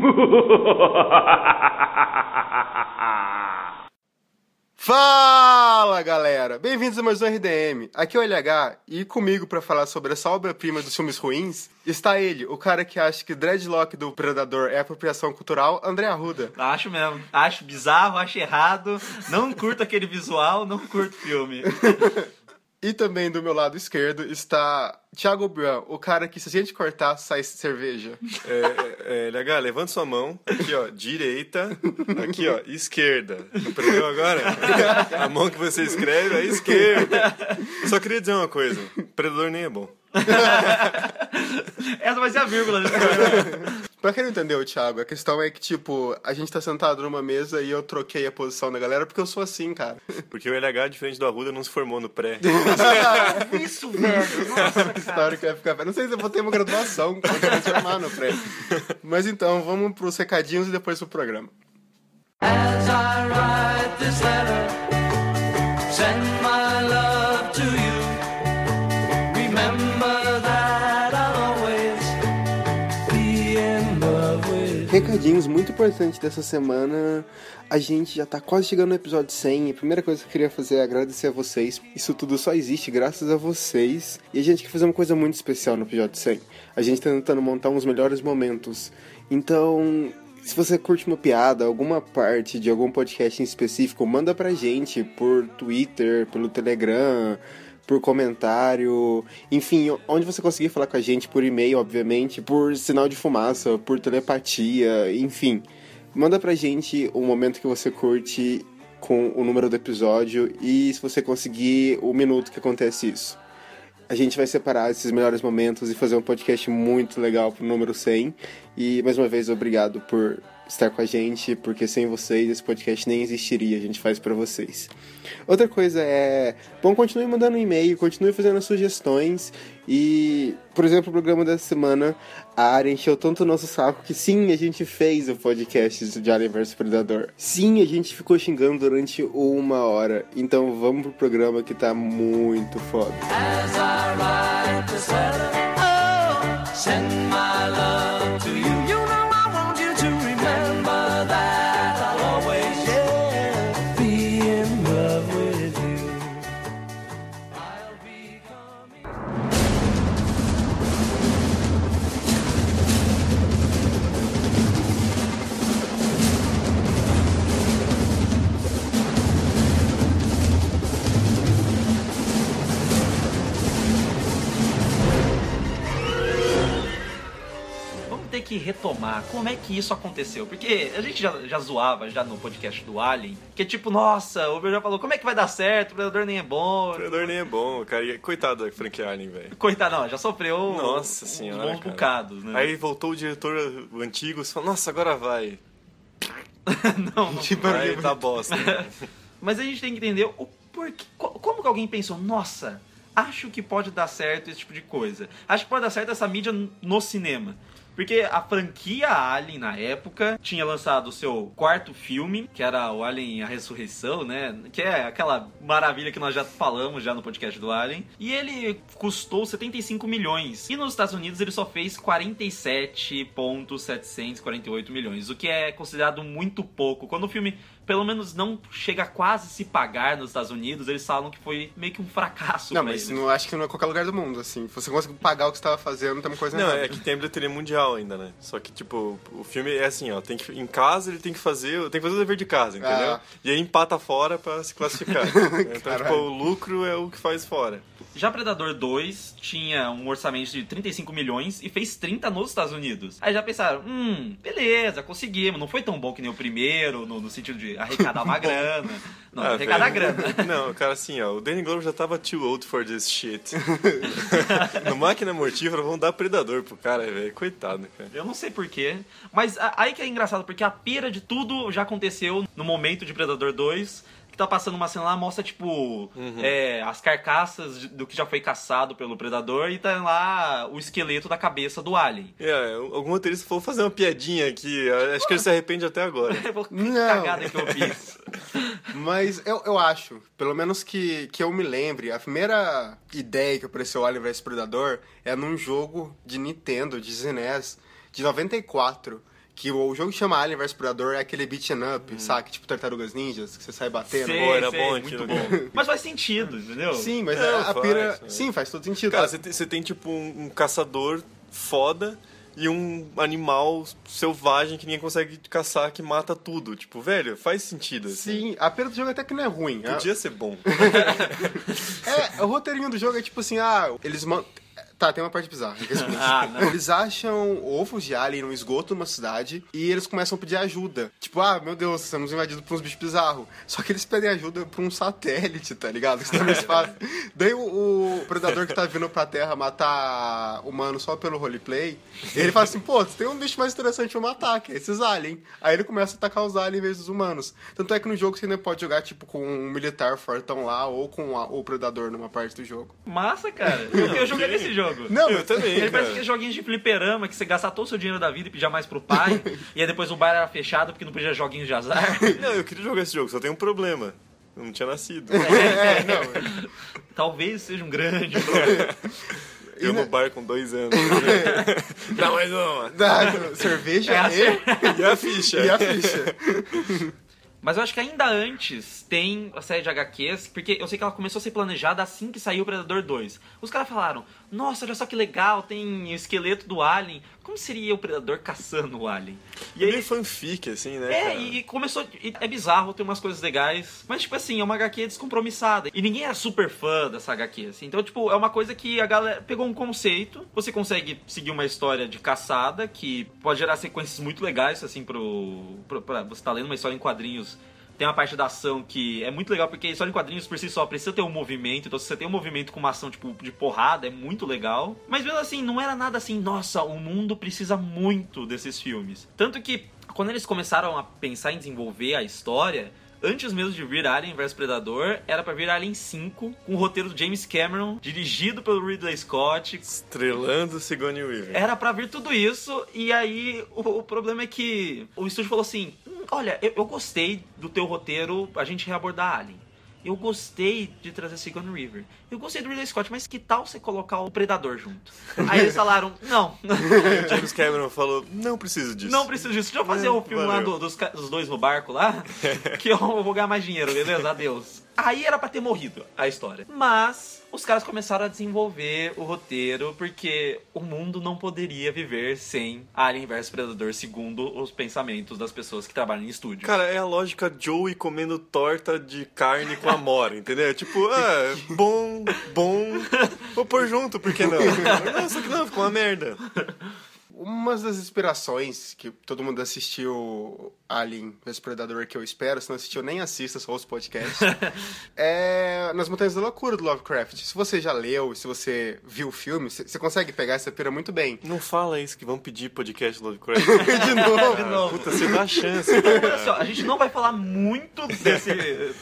Fala galera, bem-vindos a mais um RDM. Aqui é o LH e comigo para falar sobre essa obra-prima dos filmes ruins está ele, o cara que acha que dreadlock do Predador é apropriação cultural, André Arruda. Acho mesmo, acho bizarro, acho errado, não curto aquele visual, não curto filme. E também do meu lado esquerdo está Thiago Brown, o cara que se a gente cortar, sai cerveja. É, é, é LH, levanta sua mão. Aqui, ó, direita. Aqui, ó, esquerda. Aprendeu agora? A mão que você escreve é esquerda. Só queria dizer uma coisa: predador nem é bom. Essa vai ser a vírgula. Pra quem não entendeu, Thiago, a questão é que, tipo, a gente tá sentado numa mesa e eu troquei a posição da galera porque eu sou assim, cara. Porque o LH, diferente do Arruda, não se formou no pré. Isso, velho. Nossa, História que vai ficar. Não sei se eu vou ter uma graduação pra me formar no pré. Mas então, vamos pros recadinhos e depois pro programa. As I write this letter, Recadinhos muito importantes dessa semana. A gente já tá quase chegando no episódio 100. A primeira coisa que eu queria fazer é agradecer a vocês. Isso tudo só existe graças a vocês. E a gente quer fazer uma coisa muito especial no episódio 100. A gente tá tentando montar uns melhores momentos. Então, se você curte uma piada, alguma parte de algum podcast em específico, manda pra gente por Twitter, pelo Telegram, por comentário, enfim, onde você conseguir falar com a gente, por e-mail, obviamente, por sinal de fumaça, por telepatia, enfim. Manda pra gente o momento que você curte com o número do episódio e se você conseguir o minuto que acontece isso. A gente vai separar esses melhores momentos e fazer um podcast muito legal pro número 100. E mais uma vez, obrigado por estar com a gente, porque sem vocês esse podcast nem existiria, a gente faz para vocês. Outra coisa é, bom, continue mandando e-mail, continue fazendo sugestões e, por exemplo, o programa dessa semana, a área encheu tanto o nosso saco que sim, a gente fez o podcast de Alien vs Predador. Sim, a gente ficou xingando durante uma hora. Então vamos pro programa que tá muito foda. As que retomar como é que isso aconteceu. Porque a gente já, já zoava já no podcast do Alien, que é tipo, nossa, o Uber já falou, como é que vai dar certo? O Predador nem é bom. O predador nem é bom, cara. Coitado da Frank Alien, velho. Coitado, não, já sofreu Nossa uns senhora, bons cara. bocados, né? Aí voltou o diretor antigo e falou, nossa, agora vai. não, não Tipo, Aí tá bosta. Mas a gente tem que entender o porquê. co- Como que alguém pensou, nossa, acho que pode dar certo esse tipo de coisa. Acho que pode dar certo essa mídia no cinema. Porque a franquia Alien, na época, tinha lançado o seu quarto filme, que era o Alien A Ressurreição, né? Que é aquela maravilha que nós já falamos já no podcast do Alien. E ele custou 75 milhões. E nos Estados Unidos ele só fez 47,748 milhões. O que é considerado muito pouco. Quando o filme pelo menos não chega a quase se pagar nos Estados Unidos, eles falam que foi meio que um fracasso Não, mas não acho que não é qualquer lugar do mundo, assim. Se você conseguir pagar o que você tava fazendo, tem uma coisa Não, errada. é que tem bilheteria mundial ainda, né? Só que, tipo, o filme é assim, ó, tem que, em casa ele tem que fazer, tem que fazer o dever de casa, entendeu? Ah. E aí empata fora pra se classificar. então, tipo, Caralho. o lucro é o que faz fora. Já Predador 2 tinha um orçamento de 35 milhões e fez 30 nos Estados Unidos. Aí já pensaram, hum, beleza, conseguimos. Não foi tão bom que nem o primeiro, no, no sentido de arrecadar uma grana. Não, Ah, arrecadar grana. Não, cara, assim, ó, o Danny Glover já tava too old for this shit. no Máquina Mortífera vão dar Predador pro cara, velho. Coitado, cara. Eu não sei porquê, mas aí que é engraçado, porque a pira de tudo já aconteceu no momento de Predador 2, que tá passando uma cena lá, mostra, tipo, é, as carcaças do que já foi caçado pelo Predador e tá lá o esqueleto da cabeça do Alien. É, algum roteirista falou fazer uma piadinha aqui. Acho que ele se arrepende até agora. Não. cagada que eu fiz. Mas eu, eu acho, pelo menos que, que eu me lembre, a primeira ideia que apareceu Alien vs Predador é num jogo de Nintendo, de ZNES, de 94, que o jogo que chama Alien vs Predador é aquele beat'em up, sabe? Tipo Tartarugas Ninjas, que você sai batendo. Sei, Pô, era sei, bom muito bom. Mas faz sentido, entendeu? Sim, mas Não, a, a pira... faz. Sim, faz todo sentido. Cara, você tem, você tem, tipo um, um caçador foda e um animal selvagem que ninguém consegue caçar que mata tudo. Tipo, velho, faz sentido. Assim. Sim, a pira do jogo até que não é ruim. A- Podia ser bom. É, o roteirinho do jogo é tipo assim, ah, eles mandam... Tá, tem uma parte bizarra. Ah, não. Eles acham ovos de alien no esgoto numa cidade e eles começam a pedir ajuda. Tipo, ah, meu Deus, estamos invadidos por uns bichos bizarros. Só que eles pedem ajuda por um satélite, tá ligado? Que tá no espaço. Daí o, o predador que tá vindo pra Terra matar humano só pelo roleplay, ele fala assim, pô, tem um bicho mais interessante pra matar, que é esses aliens. Aí ele começa a atacar os aliens em vez dos humanos. Tanto é que no jogo você ainda pode jogar, tipo, com um militar fortão lá ou com a- o predador numa parte do jogo. Massa, cara. Eu, eu joguei nesse jogo. Não, Eu também, Ele cara. parece que é joguinhos de fliperama, que você gasta todo o seu dinheiro da vida e pedia mais pro pai. e aí depois o bar era fechado porque não podia joguinhos de azar. Não, eu queria jogar esse jogo, só tem um problema. Eu não tinha nascido. É, não. Talvez seja um grande problema. Eu no bar com dois anos. Dá mais uma. Dá, cerveja É a e, E a ficha? e a ficha. Mas eu acho que ainda antes tem a série de HQs, porque eu sei que ela começou a ser planejada assim que saiu o Predador 2. Os caras falaram, nossa, olha só que legal, tem o esqueleto do Alien. Como seria o Predador caçando o Alien? E aí fanfic, assim, né? É, cara? e começou. e é bizarro, tem umas coisas legais. Mas, tipo assim, é uma HQ descompromissada. E ninguém era super fã dessa HQ, assim. Então, tipo, é uma coisa que a galera pegou um conceito. Você consegue seguir uma história de caçada que pode gerar sequências muito legais, assim, pro. pro pra, você tá lendo uma história em quadrinhos. Tem uma parte da ação que é muito legal, porque história em quadrinhos por si só precisa ter um movimento. Então, se você tem um movimento com uma ação, tipo, de porrada, é muito legal. Mas mesmo assim, não era nada assim, nossa, o mundo precisa muito desses filmes. Tanto que, quando eles começaram a pensar em desenvolver a história, antes mesmo de vir Alien vs Predador, era pra vir Alien 5, com o roteiro do James Cameron, dirigido pelo Ridley Scott. Estrelando Sigourney Weaver. Era pra vir tudo isso, e aí o, o problema é que o estúdio falou assim: "Hum, Olha, eu, eu gostei do teu roteiro, a gente reabordar Alien. Eu gostei de trazer Sigourney Weaver. Eu gostei do Ridley Scott, mas que tal você colocar o Predador junto? Aí eles falaram: Não, O James Cameron falou, não preciso disso. não preciso disso. Deixa eu fazer o filme lá valeu. do- dos, dos dois no barco lá, que eu vou ganhar mais dinheiro, beleza? Adeus. Aí era pra ter morrido a história. Mas os caras começaram a desenvolver o roteiro porque o mundo não poderia viver sem Alien vs Predador, segundo os pensamentos das pessoas que trabalham em estúdio. Cara, é a lógica Joey comendo torta de carne com amora, entendeu? Tipo, ah, bom, bom, vou pôr junto, por que não? Não, só que não, ficou uma merda. Uma das inspirações que todo mundo assistiu Alien vs Predador que eu espero, se não assistiu nem assista, só os podcasts, é Nas Montanhas da Loucura do Lovecraft. Se você já leu, se você viu o filme, você consegue pegar essa pira muito bem. Não fala isso, que vão pedir podcast Lovecraft. De novo. De novo. Puta, você dá chance. Olha só, a gente não vai falar muito desse,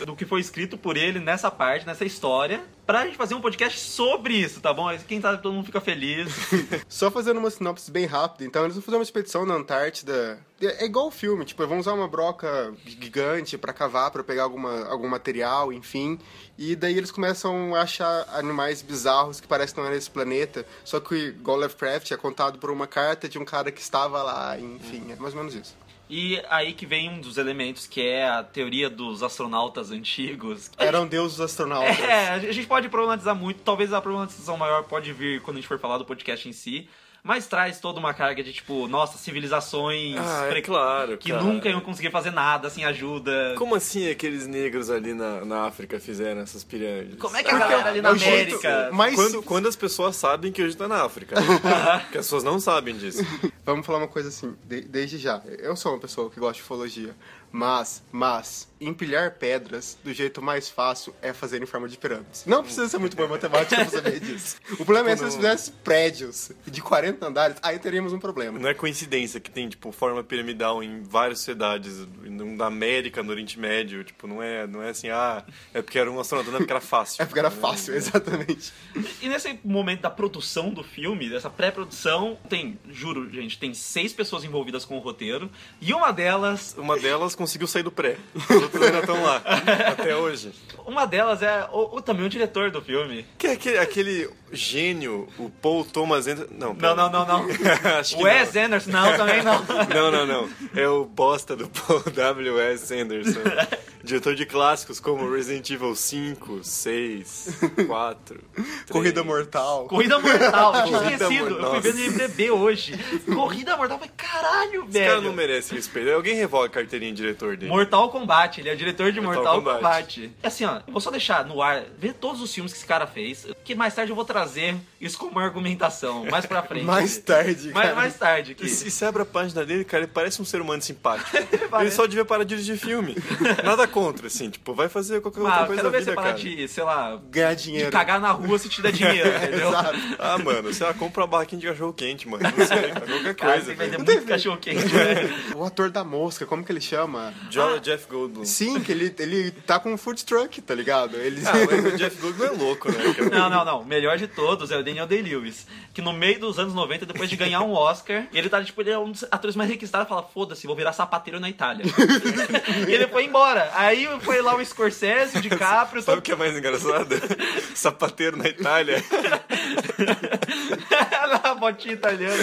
do que foi escrito por ele nessa parte, nessa história, pra gente fazer um podcast sobre isso, tá bom? Quem sabe todo mundo fica feliz. Só fazendo uma sinopse bem rápida. Então, eles vão fazer uma expedição na Antártida. É igual o filme, tipo, vão usar uma broca gigante pra cavar, pra pegar alguma, algum material, enfim. E daí eles começam a achar animais bizarros que parecem que não eram desse planeta. Só que, igual Lovecraft, é contado por uma carta de um cara que estava lá, enfim. É mais ou menos isso. E aí que vem um dos elementos que é a teoria dos astronautas antigos. Eram deuses astronautas. É, a gente pode problematizar muito, talvez a problematização maior pode vir quando a gente for falar do podcast em si, mas traz toda uma carga de tipo, nossa, civilizações Ah, é pre- claro, que cara. nunca iam conseguir fazer nada sem ajuda. Como assim aqueles negros ali na, na África fizeram essas pirâmides? Como é que a galera ali na é jeito América. mais- Quando, quando as pessoas sabem que hoje tá na África. Porque as pessoas não sabem disso. Vamos falar uma coisa assim, de- desde já. Eu sou uma pessoa que gosta de ufologia, mas, mas, empilhar pedras do jeito mais fácil é fazer em forma de pirâmides. Não precisa ser muito bom em matemática pra saber disso. O problema é se eles fizessem prédios de 40 andares, aí teríamos um problema. Não é coincidência que tem, tipo, forma piramidal em várias cidades, na América, no Oriente Médio. Tipo, não é, não é assim, ah, é porque era um astronauta, não é porque era fácil. É porque era fácil, exatamente. E nesse momento da produção do filme, dessa pré-produção, tem, juro, gente, tem seis pessoas envolvidas com o roteiro. E uma delas. Uma delas conseguiu sair do pré. Os outros ainda estão lá. até hoje. Uma delas é o, o- também o diretor do filme. Que é aquele, aquele gênio, o Paul Thomas Anderson. Não, Não, não, não, não. Acho que Wes Anderson, não, também não. Não, não, não. É o bosta do Paul W.S. Anderson. Diretor de clássicos como Resident Evil 5, 6, 4. Corrida Mortal. Corrida Mortal, tinha esquecido. Mortal. Eu fui ver no IMDB hoje. Corrida Mortal, falei, caralho, Esse cara não velho. merece respeito. Alguém revoga a carteirinha de diretor dele. Mortal Kombat, ele é o diretor de Mortal, Mortal Kombat. Kombat. Assim, ó, eu vou só deixar no ar, ver todos os filmes que esse cara fez, que mais tarde eu vou trazer isso como argumentação, mais pra frente. Mais tarde, mais, cara. mais tarde aqui. E se você abre a página dele, cara, ele parece um ser humano simpático. Ele só devia parar de dirigir filme. Nada contra, assim. Tipo, vai fazer qualquer outra Ah, coisa quero da ver você vida, parar cara. de, sei lá, Ganhar de dinheiro. cagar na rua se te der dinheiro, entendeu? Exato. Ah, mano, sei lá, compra uma barraquinha de cachorro quente, mano. Não sei, qualquer Cara, coisa. você vai ter muito cachorro quente, velho. O ator da mosca, como que ele chama? Jo- Jeff Goldblum. Sim, que ele, ele tá com um food truck, tá ligado? Ele... Ah, mas o Jeff Goldblum é louco, né? cara? Não, não, não. Melhor de todos é o Daniel Day-Lewis. Que no meio dos anos 90, depois de ganhar um Oscar, ele tá, tipo, ele é um dos atores mais requisitados e fala, foda-se, vou virar sapateiro na Itália. e ele foi embora. Aí foi lá o Scorsese, o DiCaprio, Sabe todo... o que é mais engraçado? Sapateiro na Itália. na botinha italiana.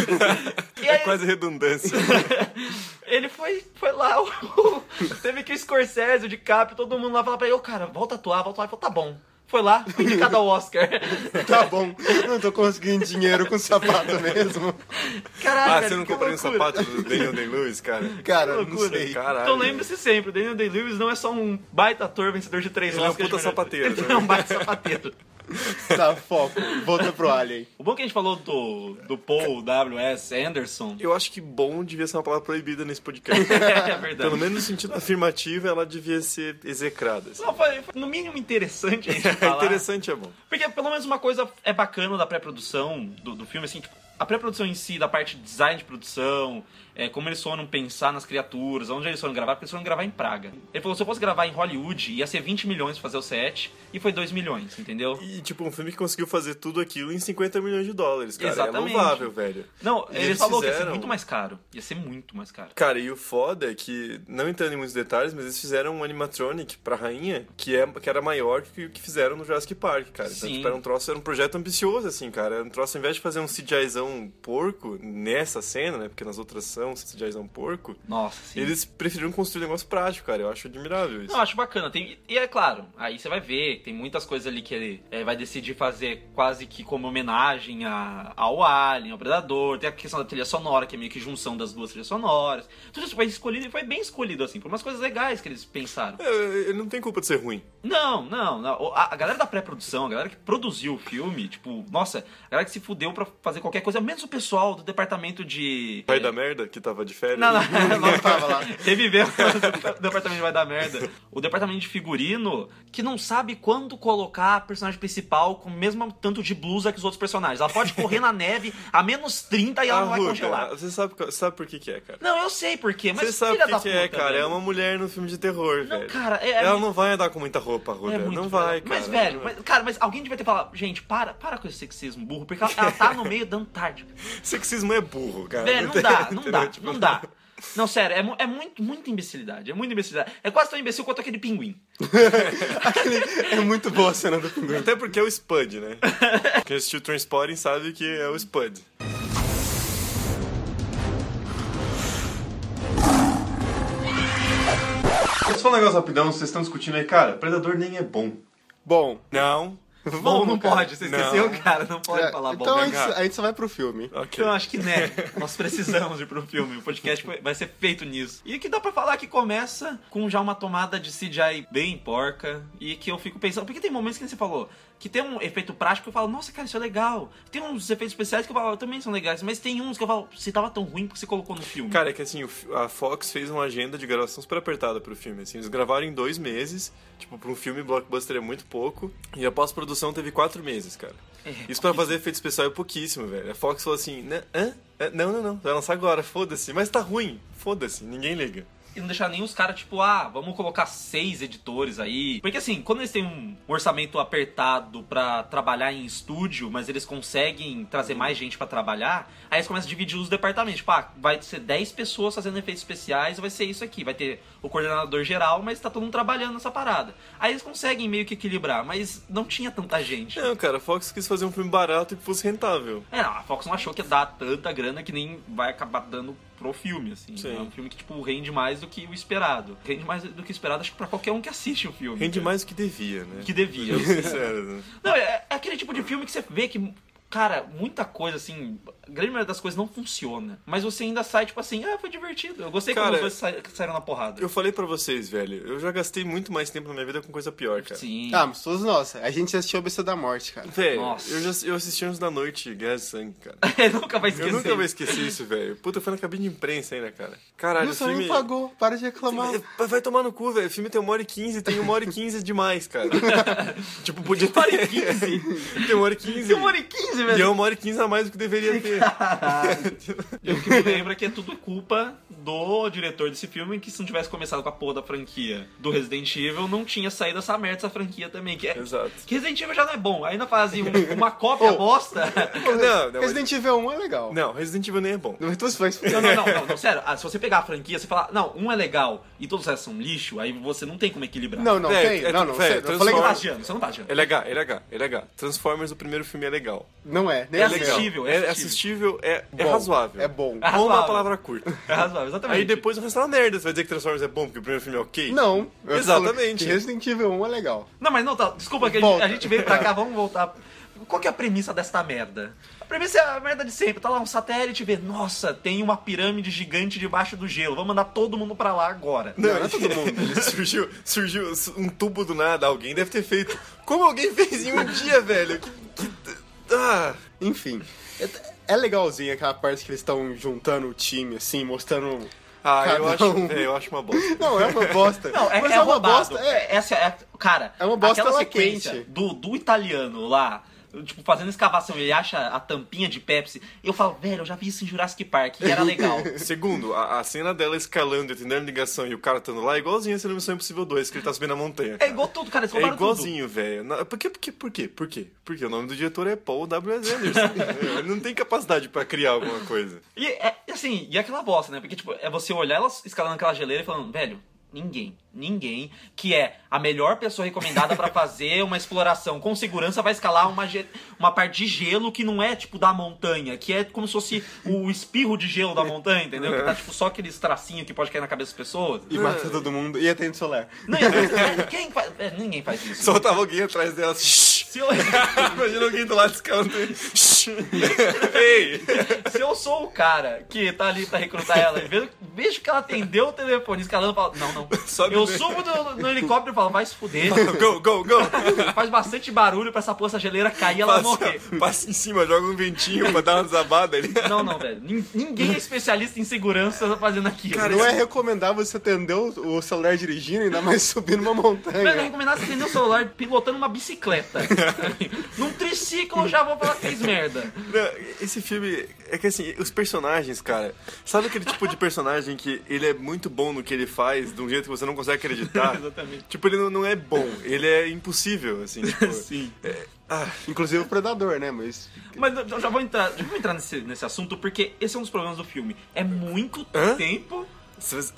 E É aí, quase redundância. ele foi, foi lá, o- teve que o Scorsese, o DiCaprio, todo mundo lá falar pra ele, ô cara, volta a atuar, volta a atuar. Ele falou, tá bom. Foi lá, foi indicado ao Oscar. tá bom, não tô conseguindo dinheiro com sapato mesmo. Caralho, Ah, velho, você não compraria um sapato do Daniel Day-Lewis, cara? Cara, não sei. Caralho. Então lembre-se sempre, o Daniel Day-Lewis não é só um baita ator vencedor de três Ele é um Oscars. puta sapateiro Ele também. é um baita sapateiro. Tá, foco. Volta pro Alien. O bom que a gente falou do, do Paul W.S. Anderson. Eu acho que bom devia ser uma palavra proibida nesse podcast. é verdade. Pelo menos no sentido afirmativo, ela devia ser execrada. assim. Não, foi, foi no mínimo interessante a gente É falar. interessante, é bom. Porque pelo menos uma coisa é bacana da pré-produção do, do filme, assim, tipo, a pré-produção em si, da parte de design de produção, é, como eles foram pensar nas criaturas, onde eles foram gravar, porque eles foram gravar em Praga. Ele falou, se eu fosse gravar em Hollywood, ia ser 20 milhões pra fazer o set, e foi 2 milhões, entendeu? E, tipo, um filme que conseguiu fazer tudo aquilo em 50 milhões de dólares, cara. Exatamente. É louvável, velho. Não, E ele eles falou que ia ser fizeram- muito mais caro. Ia ser muito mais caro. Cara, e o foda é que, não entrando em muitos detalhes, mas eles fizeram um animatronic pra rainha que, é, que era maior que o que fizeram no Jurassic Park, cara. Então, Sim. tipo, era um troço, era um projeto ambicioso, assim, cara. Era um troço, ao invés de fazer um CGIzão porco nessa cena, né? Porque nas outras são CGIzão porco, Nossa, sim. eles preferiram construir um negócio prático, cara. Eu acho admirável isso. Não, acho bacana. Tem, e é claro, aí você vai ver, tem muitas coisas ali que ele é, vai decidir fazer quase que como homenagem a, ao Alien, ao Predador. Tem a questão da trilha sonora, que é meio que junção das duas trilhas sonoras. Tudo isso foi escolhido e foi bem escolhido, assim, por umas coisas legais que eles pensaram. É, ele não tem culpa de ser ruim. Não, não, não. A, a galera da pré-produção, a galera que produziu o filme, tipo, nossa, a galera que se fudeu pra fazer qualquer coisa, menos o pessoal do departamento de. Pai da merda, que tava de férias. Não, não, não, tava lá. Reviveu o departamento vai dar merda. O departamento de figurino que não sabe quando colocar a personagem principal com o mesmo tanto de blusa que os outros personagens. Ela pode correr na neve a menos 30 e ela não vai Arruda, congelar. Você sabe, sabe por que que é, cara? Não, eu sei por quê, mas Você sabe da que, que é, cara? velho. É uma mulher no filme de terror, Não, velho. cara, é- é Ela muito- não vai andar com muita roupa, Ruda. É muito, não vai, velho. cara. Mas, velho, mas, cara, mas alguém devia ter falado, gente, para, para com esse sexismo burro, porque ela, ela tá no meio da Antártica. Sexismo é burro, cara. Velho, não dá, não dá, Tipo, não dá. Não, sério, é, mu- é muito, muita imbecilidade. É muita imbecilidade. É quase tão imbecil quanto aquele pinguim. É muito boa a cena do pinguim. Até porque é o Spud, né? Quem assistiu Transporting sabe que é o Spud. Falar um negócio rapidão, vocês estão discutindo aí, cara, Predador nem é bom. Bom, Não. Bom, não cara. pode, você Não. esqueceu, cara, não pode é, falar bom. então a a gente só vai pro filme. Ok. Então, acho que né, nós precisamos ir pro filme. O podcast vai ser feito nisso. E que dá pra falar que começa com já uma tomada de CGI bem porca. E que eu fico pensando. Porque tem momentos que você falou que tem um efeito prático que eu falo, nossa, cara, isso é legal. Tem uns efeitos especiais que eu falo, também são legais. Mas tem uns que eu falo, se tava tão ruim porque você colocou no filme. Cara, é que assim, a Fox fez uma agenda de gravação super apertada pro filme. Assim, eles gravaram em dois meses. Tipo, pra um filme blockbuster é muito pouco. E a pós-produção teve quatro meses, cara. É, Isso pra fazer efeito especial é pouquíssimo, velho. A Fox falou assim, "Né, hã? É, Não, não, não, vai lançar agora, foda-se. Mas tá ruim, foda-se, ninguém liga. E não deixar nem os caras, tipo, ah, vamos colocar seis editores aí. Porque assim, quando eles têm um orçamento apertado pra trabalhar em estúdio, mas eles conseguem trazer mais gente pra trabalhar, aí eles começam a dividir os departamentos. Tipo, ah, vai ser 10 pessoas fazendo efeitos especiais, vai ser isso aqui. Vai ter o coordenador geral, mas tá todo mundo trabalhando nessa parada. Aí eles conseguem meio que equilibrar, mas não tinha tanta gente. Não, cara, a Fox quis fazer um filme barato e que fosse rentável. É, não, a Fox não achou que ia dar tanta grana que nem vai acabar dando pro filme, assim. Sim. É um filme que, tipo, rende mais do que o esperado. Rende mais do que o esperado, acho que pra qualquer um que assiste o filme. Rende mais do que devia, né? Que devia. Sincero, né? Não, é, é aquele tipo de filme que você vê que, cara, muita coisa, assim, a grande maioria das coisas não funciona. Mas você ainda sai, tipo assim, ah, foi divertido. Eu gostei Cara, quando os dois sa- saíram na porrada. Eu falei pra vocês, velho, eu já gastei muito mais tempo na minha vida com coisa pior, cara. Sim. Ah, mas todos nós. A gente assistiu a Besta da Morte, cara. Velho, Nossa. eu, já, eu assisti Anjos da Noite, Guerra de Sangue, cara. nunca vai esquecer. Eu nunca vou esquecer isso, velho. Puta, foi na cabine de imprensa ainda, cara. Caralho, o Nossa, filme... nem pagou. Para de reclamar. Vai- Vai tomar no cu, velho. O filme tem uma hora e quinze, tem uma hora e quinze demais, cara. tipo, podia ter... Uma hora e 15? tem uma hora e quinze. Tem uma hora e quinze, E é velho. uma hora e quinze a mais do que deveria ter. Eu que me lembro é que é tudo culpa do diretor desse filme, que se não tivesse começado com a porra da franquia do Resident Evil, não tinha saído essa merda dessa franquia também. Que, é, Exato. que Resident Evil já não é bom. Ainda fazia um- uma cópia bosta. Não, não, Resident Evil 1 é legal. não, Resident Evil nem é bom. Mas tu vai Não, não, não, não, não, sério. Ah, se você pegar a franquia, você falar, não, um é legal e todos os restos são lixo, aí você não tem como equilibrar. Não, não, Véi, tem. é- não, não, véi, sério, eu Você falei não tá que Transform- adiando, você não tá adiando. É legal, é legal, é legal. Transformers, o primeiro filme é legal. não é. Nem É legal. Assistível, é É assistível. assistível, é, é Bom, razoável. É bom. É Bom é uma razoável. palavra curta. É razoável, exatamente. Aí depois o resto é uma merda. Você vai dizer que Transformers é bom porque o primeiro filme é ok? Não. Exatamente. Resident Evil 1 é legal. Não, mas não, tá. Desculpa que a gente, a gente veio pra cá, vamos voltar. Qual que é a premissa desta merda? A premissa é a merda de sempre. Tá lá um satélite e vê, nossa, tem uma pirâmide gigante debaixo do gelo. Vamos mandar todo mundo pra lá agora. Não, não é todo mundo. Ele surgiu, surgiu um tubo do nada. Alguém deve ter feito. Como alguém fez em um dia, velho? Que, que- ah, Enfim. É, é legalzinho aquela parte que eles estão juntando o time, assim, mostrando. ah eu, acho, um. é, eu acho uma bosta. Não, é uma bosta. Não, é, Mas é é, uma bosta. É, Essa é, cara, É uma bosta aquela sequência quente. Do, do italiano lá, tipo, fazendo escavação, ele acha a tampinha de Pepsi. Eu falo, velho, eu já vi isso em Jurassic Park e era legal. Segundo, a, a cena dela escalando e atendendo ligação e o cara estando lá é igualzinho a cena Missão Impossível 2, que ele tá subindo a montanha. É cara. igual tudo, cara, eles É igualzinho, velho. Por quê? Por quê? Por quê? Por quê? Porque o nome do diretor é Paul W.S. Anderson. Ele não tem capacidade pra criar alguma coisa. E é, assim, e aquela bosta, né? Porque, tipo, é você olhar ela escalando aquela geleira e falando, velho, ninguém, ninguém que é a melhor pessoa recomendada pra fazer uma exploração com segurança vai escalar uma, uma parte de gelo que não é, tipo, da montanha, que é como se fosse o espirro de gelo da montanha, entendeu? Que tá, tipo, só aqueles tracinhos que pode cair na cabeça das pessoas. E mata todo mundo. E atende solar. Não, e quem faz, é, ninguém faz isso. Só tava alguém atrás dela. "Shh". Se eu, Imagina alguém do lado escalando. "Shh". Ei! se eu sou o cara que tá ali pra recrutar ela e vejo, vejo que ela atendeu o telefone escalando, eu falo, não, não. Sobe eu no- subo no, no helicóptero e falo, vai se fuder. Go, go, go! Faz bastante barulho pra essa porra, essa geleira cair e ela morrer. Passa, passa em cima, joga um ventinho pra dar uma desabada ali. Não, não, velho. Nin- Ninguém é especialista em segurança fazendo aquilo. Não é recomendável você atender o o celular dirigindo, ainda mais subir numa Não é montanha. recomendado você atender o celular pilotando uma bicicleta. Num triciclo eu já vou falar que fez merda. Não, esse filme é que assim, os personagens, cara, sabe aquele tipo de personagem que ele é muito bom no que ele faz, de um jeito que você não consegue acreditar? Exatamente. Tipo, ele não, não é bom, ele é impossível, assim. Tipo, Sim. ah, Inclusive o Predador, né? Mas. Mas eu já vou entrar, já vou entrar nesse, nesse assunto porque esse é um dos problemas do filme. É muito Hã? tempo.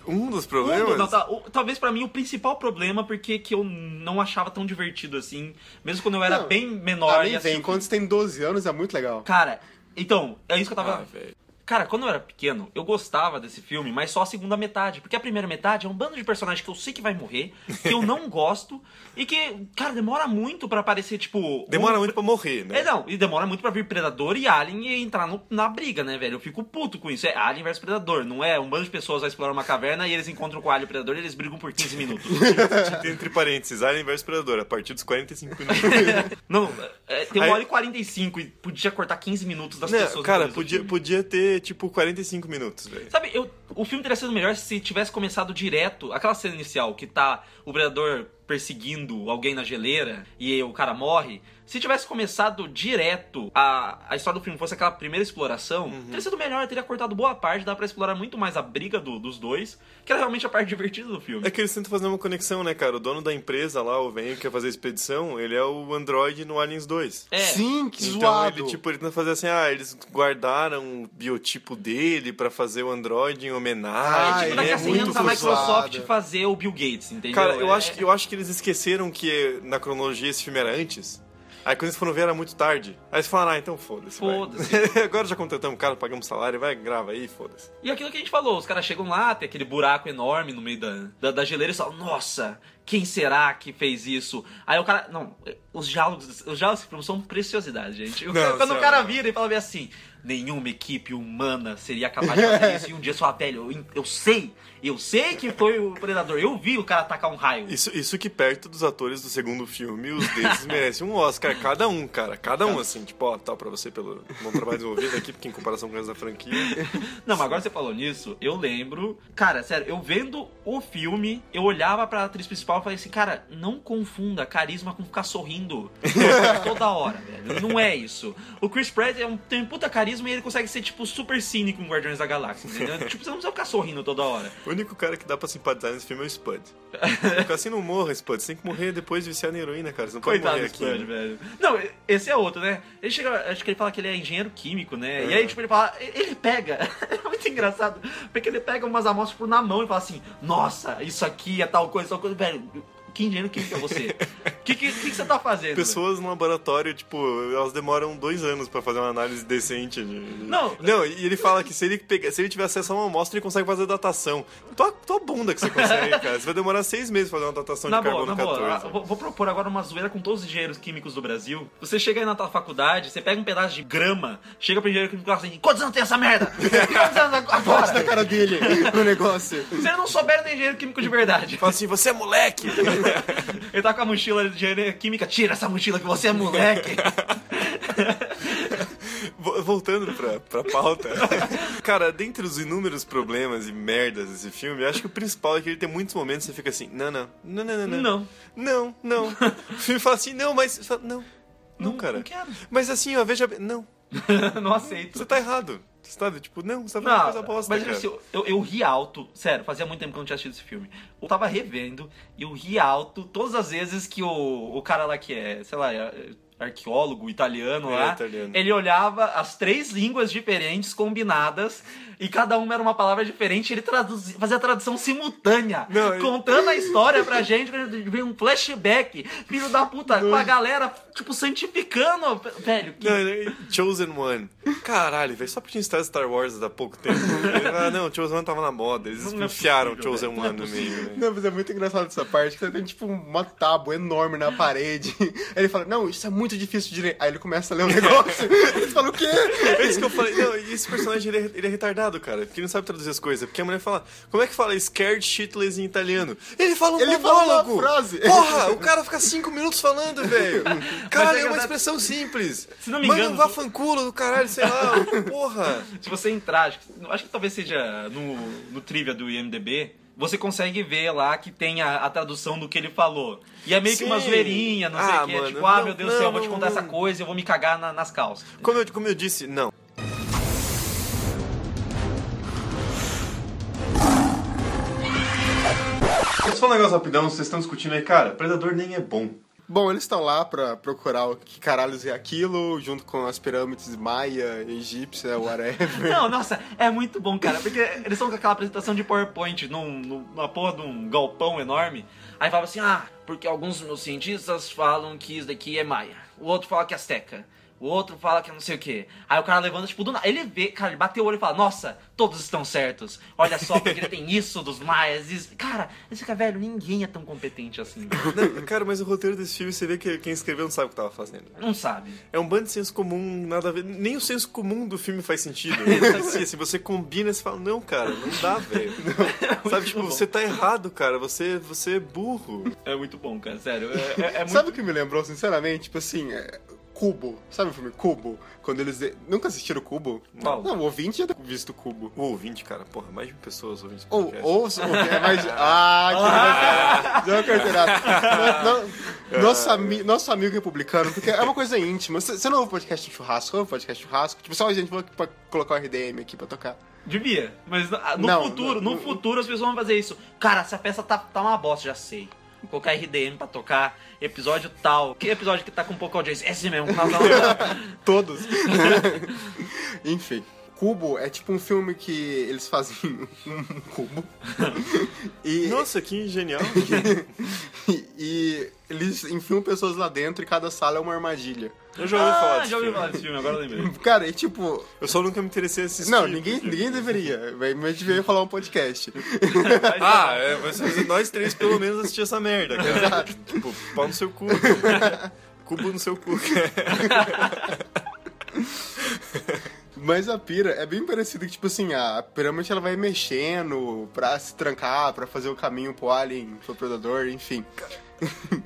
Um dos Um, problemas. não, tá, o- talvez pra mim o principal problema porque que eu não achava tão divertido assim, mesmo quando eu era Não, bem menor. Ah, e nem vem. Quando você tem 12 anos é muito legal. Cara, então, é isso que eu tava. Ah. Cara, quando eu era pequeno, eu gostava desse filme, mas só a segunda metade. Porque a primeira metade é um bando de personagens que eu sei que vai morrer, que eu não gosto, e que, cara, demora muito pra aparecer, tipo. Demora um- muito pra morrer, né? É, não, e demora muito pra vir Predador e Alien e entrar no- na briga, né, velho? Eu fico puto com isso. É Alien versus Predador, não é? Um bando de pessoas vai explorar uma caverna e eles encontram com o Alien e o Predador e eles brigam por 15 minutos. Entre parênteses, Alien vs Predador, a partir dos 45 minutos. não, é, tem Aí- uma hora e 45 e podia cortar 15 minutos das Não, pessoas. cara, podia, podia ter, tipo, 45 minutos, velho. Sabe, eu, o filme teria sido melhor se tivesse começado direto, aquela cena inicial que tá o Predador perseguindo alguém na geleira e o cara morre. Se tivesse começado direto a, a história do filme fosse aquela primeira exploração, Uhum. teria sido melhor, teria cortado boa parte, dá pra explorar muito mais a briga do- dos dois, que era realmente a parte divertida do filme. É que eles tentam fazer uma conexão, né, cara? O dono da empresa lá, o velho que quer fazer a expedição, ele é o Android no Aliens 2. É. Sim, que então zoado. ele, tipo, ele tenta fazer assim, ah, eles guardaram o biotipo dele pra fazer o Android em homenagem. Ah, tipo, ele daqui é a 100 muito anos a Microsoft fazer o Bill Gates, entendeu? Cara, eu, É- acho, eu acho que eles esqueceram que na cronologia esse filme era antes. Aí quando eles foram ver era muito tarde. Aí eles falaram, ah, então foda-se. Foda-se. Agora já contratamos um cara, pagamos salário, vai, grava aí, foda-se. E aquilo que a gente falou, os caras chegam lá, tem aquele buraco enorme no meio da, da, da geleira e falam, nossa, quem será que fez isso? Aí o cara. Não, os diálogos, os diálogos desse filme são preciosidade, gente. O Não, cara- quando o cara vira e fala bem assim, nenhuma equipe humana seria capaz de fazer isso. E um dia sua pele, eu, eu sei, eu sei que foi o predador. Eu vi o cara atacar um raio. Isso, isso que perto dos atores do segundo filme, os deles merecem um Oscar, cada um, cara. Cada um, assim, tipo, ó, tal pra você pelo bom trabalho desenvolvido aqui, porque em comparação com o resto da franquia. Não, mas agora você falou nisso, eu lembro. Cara, sério, eu vendo o filme, eu olhava pra atriz principal e falei assim, cara, não confunda carisma com ficar sorrindo toda hora, velho. Não é isso. O Chris Pratt é um, tem um puta carisma e ele consegue ser, tipo, super cínico em Guardiões da Galáxia, entendeu? tipo, você não precisa ficar sorrindo toda hora. O único cara que dá pra simpatizar nesse filme é o Spud. Fica assim, não morra, Spud. Você tem que morrer depois de viciar em heroína, cara. Você não pode Coitado morrer do aqui. Spud, velho. Não, esse é outro, né? Ele chega, acho que ele fala que ele é engenheiro químico, né? E É. aí, tipo, ele fala, ele pega. É muito engraçado. Porque ele pega umas amostras na mão e fala assim: Nossa, isso aqui é tal coisa, tal coisa. Velho, Mm-hmm. Que engenheiro químico é você? O que, que, que, que você tá fazendo? Pessoas no laboratório, tipo, elas demoram dois anos pra fazer uma análise decente. De... Não. Não, e ele fala que se ele, pegar, se ele tiver acesso a uma amostra, ele consegue fazer datação. Tua, tua bunda que você consegue, cara. Você vai demorar seis meses pra fazer uma datação Na de boa, carbono na boa. 14. Ah, Vou, vou propor agora uma zoeira com todos os engenheiros químicos do Brasil. Você chega aí na tua faculdade, você pega um pedaço de grama, chega pro engenheiro químico e fala assim: Quantos anos tem essa merda? Quantos anos agora? na cara dele no negócio. Se ele não souber, é engenheiro químico de verdade. Fala assim, você é moleque! Ele tá com a mochila de engenharia química, tira essa mochila que você é moleque. Vo- Voltando pra, pra pauta. Cara, dentre os inúmeros problemas e merdas desse filme, eu acho que o principal é que ele tem muitos momentos que você fica assim, não, não, não, não, não, não. Não. Não. O filme fala assim, não, mas. fala, Não, não, Não, cara. não quero. Mas assim, ó, veja. Não, não aceito. você tá errado. Você tá, tipo, não, você Não, coisa bosta, mas cara. assim, eu, eu ri alto, sério, fazia muito tempo que eu não tinha assistido esse filme. Eu tava revendo e eu ri alto todas as vezes que o, o cara lá que é, sei lá, é arqueólogo italiano É, lá, italiano. ele olhava as três línguas diferentes combinadas e cada uma era uma palavra diferente, ele traduzia, fazia a tradução simultânea, Não, contando a história pra gente, vem um flashback, filho da puta, com a galera, tipo, santificando, velho, que Não, Chosen One. Caralho, velho, só porque tinha estado Star Wars há pouco tempo. ah, não, Chosen One tava na moda. Eles Não é enfiaram possível, Chosen não é One no meio. possível. velho. Não, mas é muito engraçado essa parte, que você tem tipo uma tábua enorme na parede. Aí ele fala, não, isso é muito difícil de ler. Aí ele começa a ler o negócio. ele fala, o quê? É isso que eu falei. Não, e esse personagem ele é, ele é retardado, cara. Porque ele não sabe traduzir as coisas. Porque a mulher fala, como é que fala scared shitless em italiano? Ele fala um Ele fala uma frase. Porra, o cara fica cinco minutos falando, velho. Caralho, é é uma expressão simples. Se não me Manda engano, um vafanculo do caralho, sei lá. Porra. Se você entrar, acho que, acho que talvez seja no, no trivia do IMDB, você consegue ver lá que tem a, a tradução do que ele falou. E é meio que uma Sim. zoeirinha, não sei Ah, o quê. mano, tipo, ah, não, meu Deus do céu, eu vou te não, contar essa não. coisa e eu vou me cagar na- nas calças. Como eu, como eu disse, não. Deixa eu falar um negócio rapidão, vocês estão discutindo aí, cara, Predador nem é bom. Bom, eles estão lá pra procurar o que caralhos é aquilo, junto com as pirâmides maia, egípcia, whatever. Não, nossa, é muito bom, cara, porque eles estão com aquela apresentação de PowerPoint num- numa porra de um galpão enorme. Aí fala assim, ah, porque alguns dos meus cientistas falam que isso daqui é maia. O outro fala que é azteca. O outro fala que é não sei o que. Aí o cara levanta, tipo, do nada. Ele vê, cara, ele bateu o olho e fala, nossa, todos estão certos. Olha só, porque ele tem isso dos maias. Isso. Cara, esse cara, velho, ninguém é tão competente assim. Não, cara, mas o roteiro desse filme, você vê que quem escreveu não sabe o que tava fazendo. Não sabe. É um bando de senso comum, nada a ver. Nem o senso comum do filme faz sentido. assim, assim, você combina e você fala, não, cara, não dá, velho. Sabe, tipo, bom. você tá errado, cara. Você, você é burro. É muito bom, cara, sério. É, é- é muito Sabe o que me lembrou, sinceramente? Tipo assim, é, Cubo. Sabe o filme Cubo? Quando eles. Nunca assistiram Cubo? Qual? Não, o ouvinte já visto Cubo. O ouvinte, cara, porra, mais de pessoas ouvindo esse Ou, podcast. ou, ou é mais. Ah, que carteirada. No- no- Nosso, ami- nosso amigo republicano, porque é uma coisa íntima. Você não ouve podcast de churrasco? Ouve podcast de churrasco? Tipo, só a gente pra colocar o RDM aqui pra tocar. Devia, mas no Não, futuro, não, no não. futuro as pessoas vão fazer isso. Cara, essa peça tá, tá uma bosta, já sei. Vou colocar RDM pra tocar, episódio tal. Que episódio que tá com pouca audiência? Esse mesmo. Todos. Enfim. Cubo é tipo um filme que eles fazem um cubo. E, Nossa, que genial. e, e eles enfiam pessoas lá dentro e cada sala é uma armadilha. Eu já ouvi falar Ah, desse já ouvi filme. falar desse filme, agora lembrei. Cara, e tipo. Eu só nunca me interessei em assistir. Não, ninguém, porque- ninguém deveria. Mas a gente veio falar um podcast. Ah, é, mas nós três pelo menos assistir essa merda, cara. tipo, pau no seu cu. Cubo no seu cu. Mas a pira é bem parecida que, tipo assim, a pirâmide ela vai mexendo pra se trancar, pra fazer o caminho pro alien, pro predador, enfim.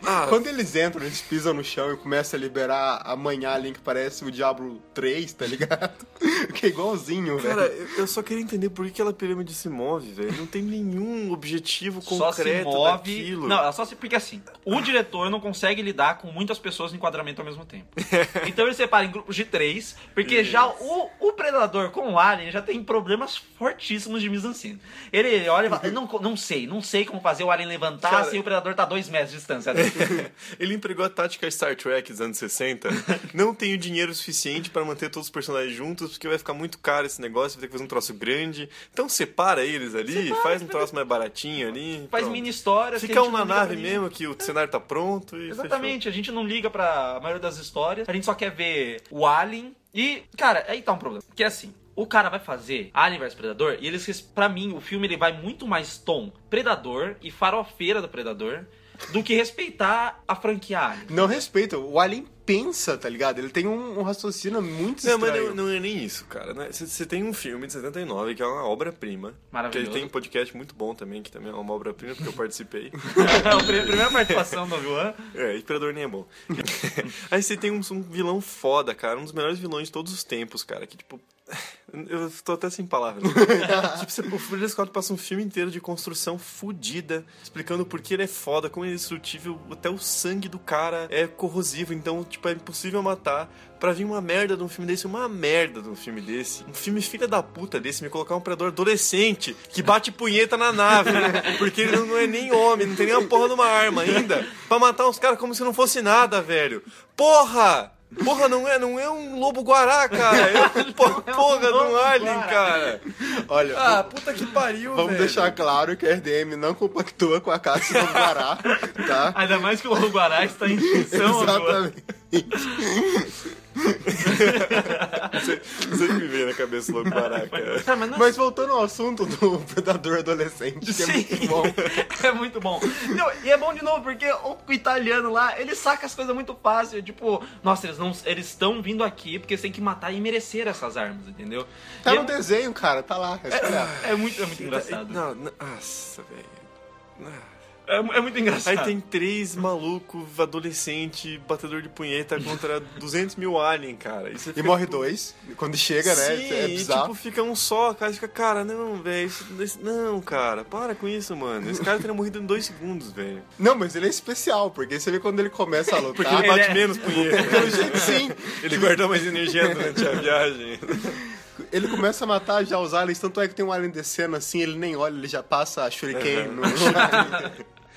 Ah, Quando eles entram, eles pisam no chão e começam a liberar a mãe alien que parece o Diablo 3, tá ligado? que é igualzinho, Cara, velho. eu- eu só queria entender por que aquela pirâmide se move, velho. Não tem nenhum objetivo Só se concreto move. daquilo. Não, ela só se. Porque assim, o diretor não consegue lidar com muitas pessoas no enquadramento ao mesmo tempo. Então ele separa em grupos de três, porque já o, o Predador com o Alien já tem problemas fortíssimos de mise-en-scène. Ele, ele olha e fala: não, não sei, não sei como fazer o Alien levantar Cara- se o Predador tá a dois metros de distância dele. Ele empregou a tática Star Trek dos anos 60. Não tenho dinheiro suficiente pra manter todos os personagens juntos, porque vai ficar muito caro esse negócio, vai ter que fazer um troço grande. Então separa eles ali, faz um troço mais baratinho ali. Faz pronto. mini histórias. que Fica um na nave mesmo, que o cenário tá pronto e Exatamente, a gente não liga pra maioria das histórias, a gente só quer ver o Alien. E, cara, aí tá um problema. Que é assim, o cara vai fazer Alien vs Predador e eles, pra mim, o filme ele vai muito mais tom Predador e farofeira do Predador do que respeitar a franquia Alien. Não respeita. O Alien pensa, tá ligado? Ele tem um, um raciocínio muito Não, mas estranho. não, não é nem isso, cara. Você você tem um filme de 79 que é uma obra-prima. Que Maravilhoso. ele tem um podcast muito bom também, que também é uma obra-prima, porque eu participei. a pri- primeira participação do Obi-Wan. É, Imperador nem é bom. Aí você tem um, um vilão foda, cara. Um dos melhores vilões de todos os tempos, cara. Que, tipo... Eu tô até sem palavras. tipo, você, o Ridley Scott passa um filme inteiro de construção fodida, explicando por que ele é foda, como ele é destrutível, até o sangue do cara é corrosivo, então, tipo, é impossível matar. Pra vir uma merda de um filme desse, uma merda de um filme desse, um filme filha da puta desse, me colocar um predador adolescente que bate punheta na nave, porque ele não é nem homem, não tem nem a porra de uma arma ainda, pra matar uns caras como se não fosse nada, velho. Porra! Porra, não é, não é um lobo guará, cara. É um porra, porra de um lobo alien, guará. cara. Olha, Ah, puta que pariu, vamos velho. deixar claro que a RDM não compactua com a caça do Guará, tá? Ainda mais que o Lobo Guará está em extinção, Obi-Wan. Exatamente. Sempre me veio na cabeça o lobo. Cara, mas não Mas voltando ao assunto do predador adolescente, que é Sim. muito bom. é muito bom. Não, e é bom de novo, porque o, italiano lá, ele saca as coisas muito fácil. Tipo, nossa, eles não eles estão vindo aqui porque eles têm que matar e merecer essas armas, entendeu? Tá E no é, desenho, cara, tá lá. É olhar. é muito, é muito engraçado. Não, não, nossa, velho. É, é muito engraçado. Aí tem três malucos, adolescente, batedor de punheta contra 200 mil alien, cara. E, E morre tipo, dois, quando chega, né? Sim, é e bizarro. tipo, fica um só, cara. Fica, cara, não, velho. Não, cara, para com isso, mano. Esse cara teria morrido em dois segundos, velho. Não, mas ele é especial, porque você vê quando ele começa a lutar. Porque ele ele bate é- menos punheta. Pelo jeito, sim. Ele guardou mais energia durante a viagem. Ele começa a matar já os aliens, tanto é que tem um alien descendo assim, ele nem olha, ele já passa a shuriken Uhum. no.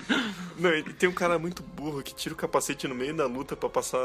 Não, e tem um cara muito burro que tira o capacete no meio da luta pra passar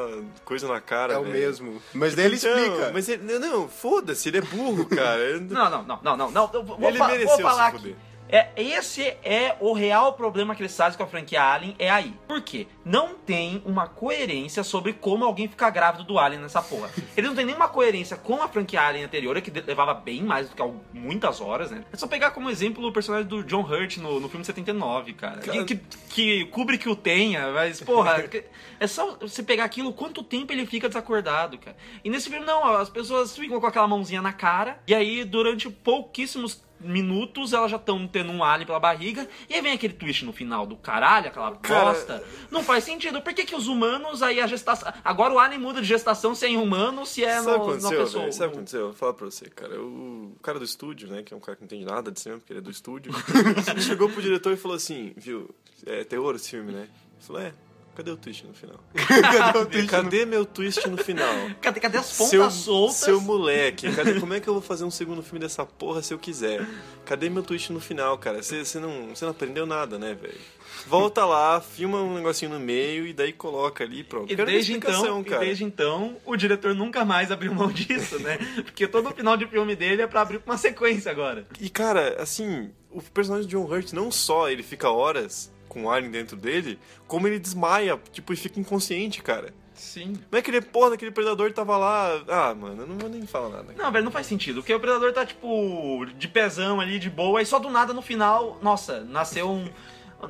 coisa na cara. É o mesmo. Mas daí ele Não, explica. Mas ele, não, não, foda-se, ele é burro, cara. Não, não, não, não, não, não. Vou, Ele fa- mereceu vou falar se fuder. aqui. É, esse é o real problema que eles fazem com a franquia Alien, é aí. Por quê? Não tem uma coerência sobre como alguém fica grávido do Alien nessa porra. Eles não tem nenhuma coerência com a franquia Alien anterior, que levava bem mais do que muitas horas, né? É só pegar como exemplo o personagem do John Hurt no, no filme 79, cara. Cara- Que, que, que Kubrick o tenha, mas, porra, é só você pegar aquilo, quanto tempo ele fica desacordado, cara. E nesse filme, não, as pessoas ficam com aquela mãozinha na cara, e aí, durante pouquíssimos minutos elas já estão tendo um alien pela barriga, e aí vem aquele twist no final do caralho, aquela Cara- bosta. Não faz sentido. Por que, que os humanos, aí a gestação. Agora o alien muda de gestação se é em humano, se é Sabe o no, na pessoa. velho? Sabe o que aconteceu? Eu vou falar pra você, cara. O cara do estúdio, né? Que é um cara que não entende nada de cinema, porque ele é do estúdio. chegou pro diretor e falou assim, viu? É terror esse filme, né? Ele falou, é, cadê o twist no final? Cadê o twist? Cadê meu twist no final? Cadê, cadê as pontas Seu, soltas? seu moleque, cadê, como é que eu vou fazer um segundo filme dessa porra se eu quiser? Cadê meu twist no final, cara? Você não, você não aprendeu nada, né, velho? Volta lá, filma um negocinho no meio e daí coloca ali, pronto. E Quero desde, então, e desde então, o diretor nunca mais abriu mão disso, né? Porque todo final de filme dele é pra abrir uma sequência agora. E cara, assim, o personagem de John Hurt não só ele fica horas com o alien dentro dele, como ele desmaia, tipo, e fica inconsciente, cara. Sim. Não é aquele porra daquele predador tava lá. Ah, mano, eu não vou nem falar nada. Não, velho, não faz sentido. Porque o predador tá, tipo, de pezão ali, de boa, e só do nada no final, nossa, nasceu um.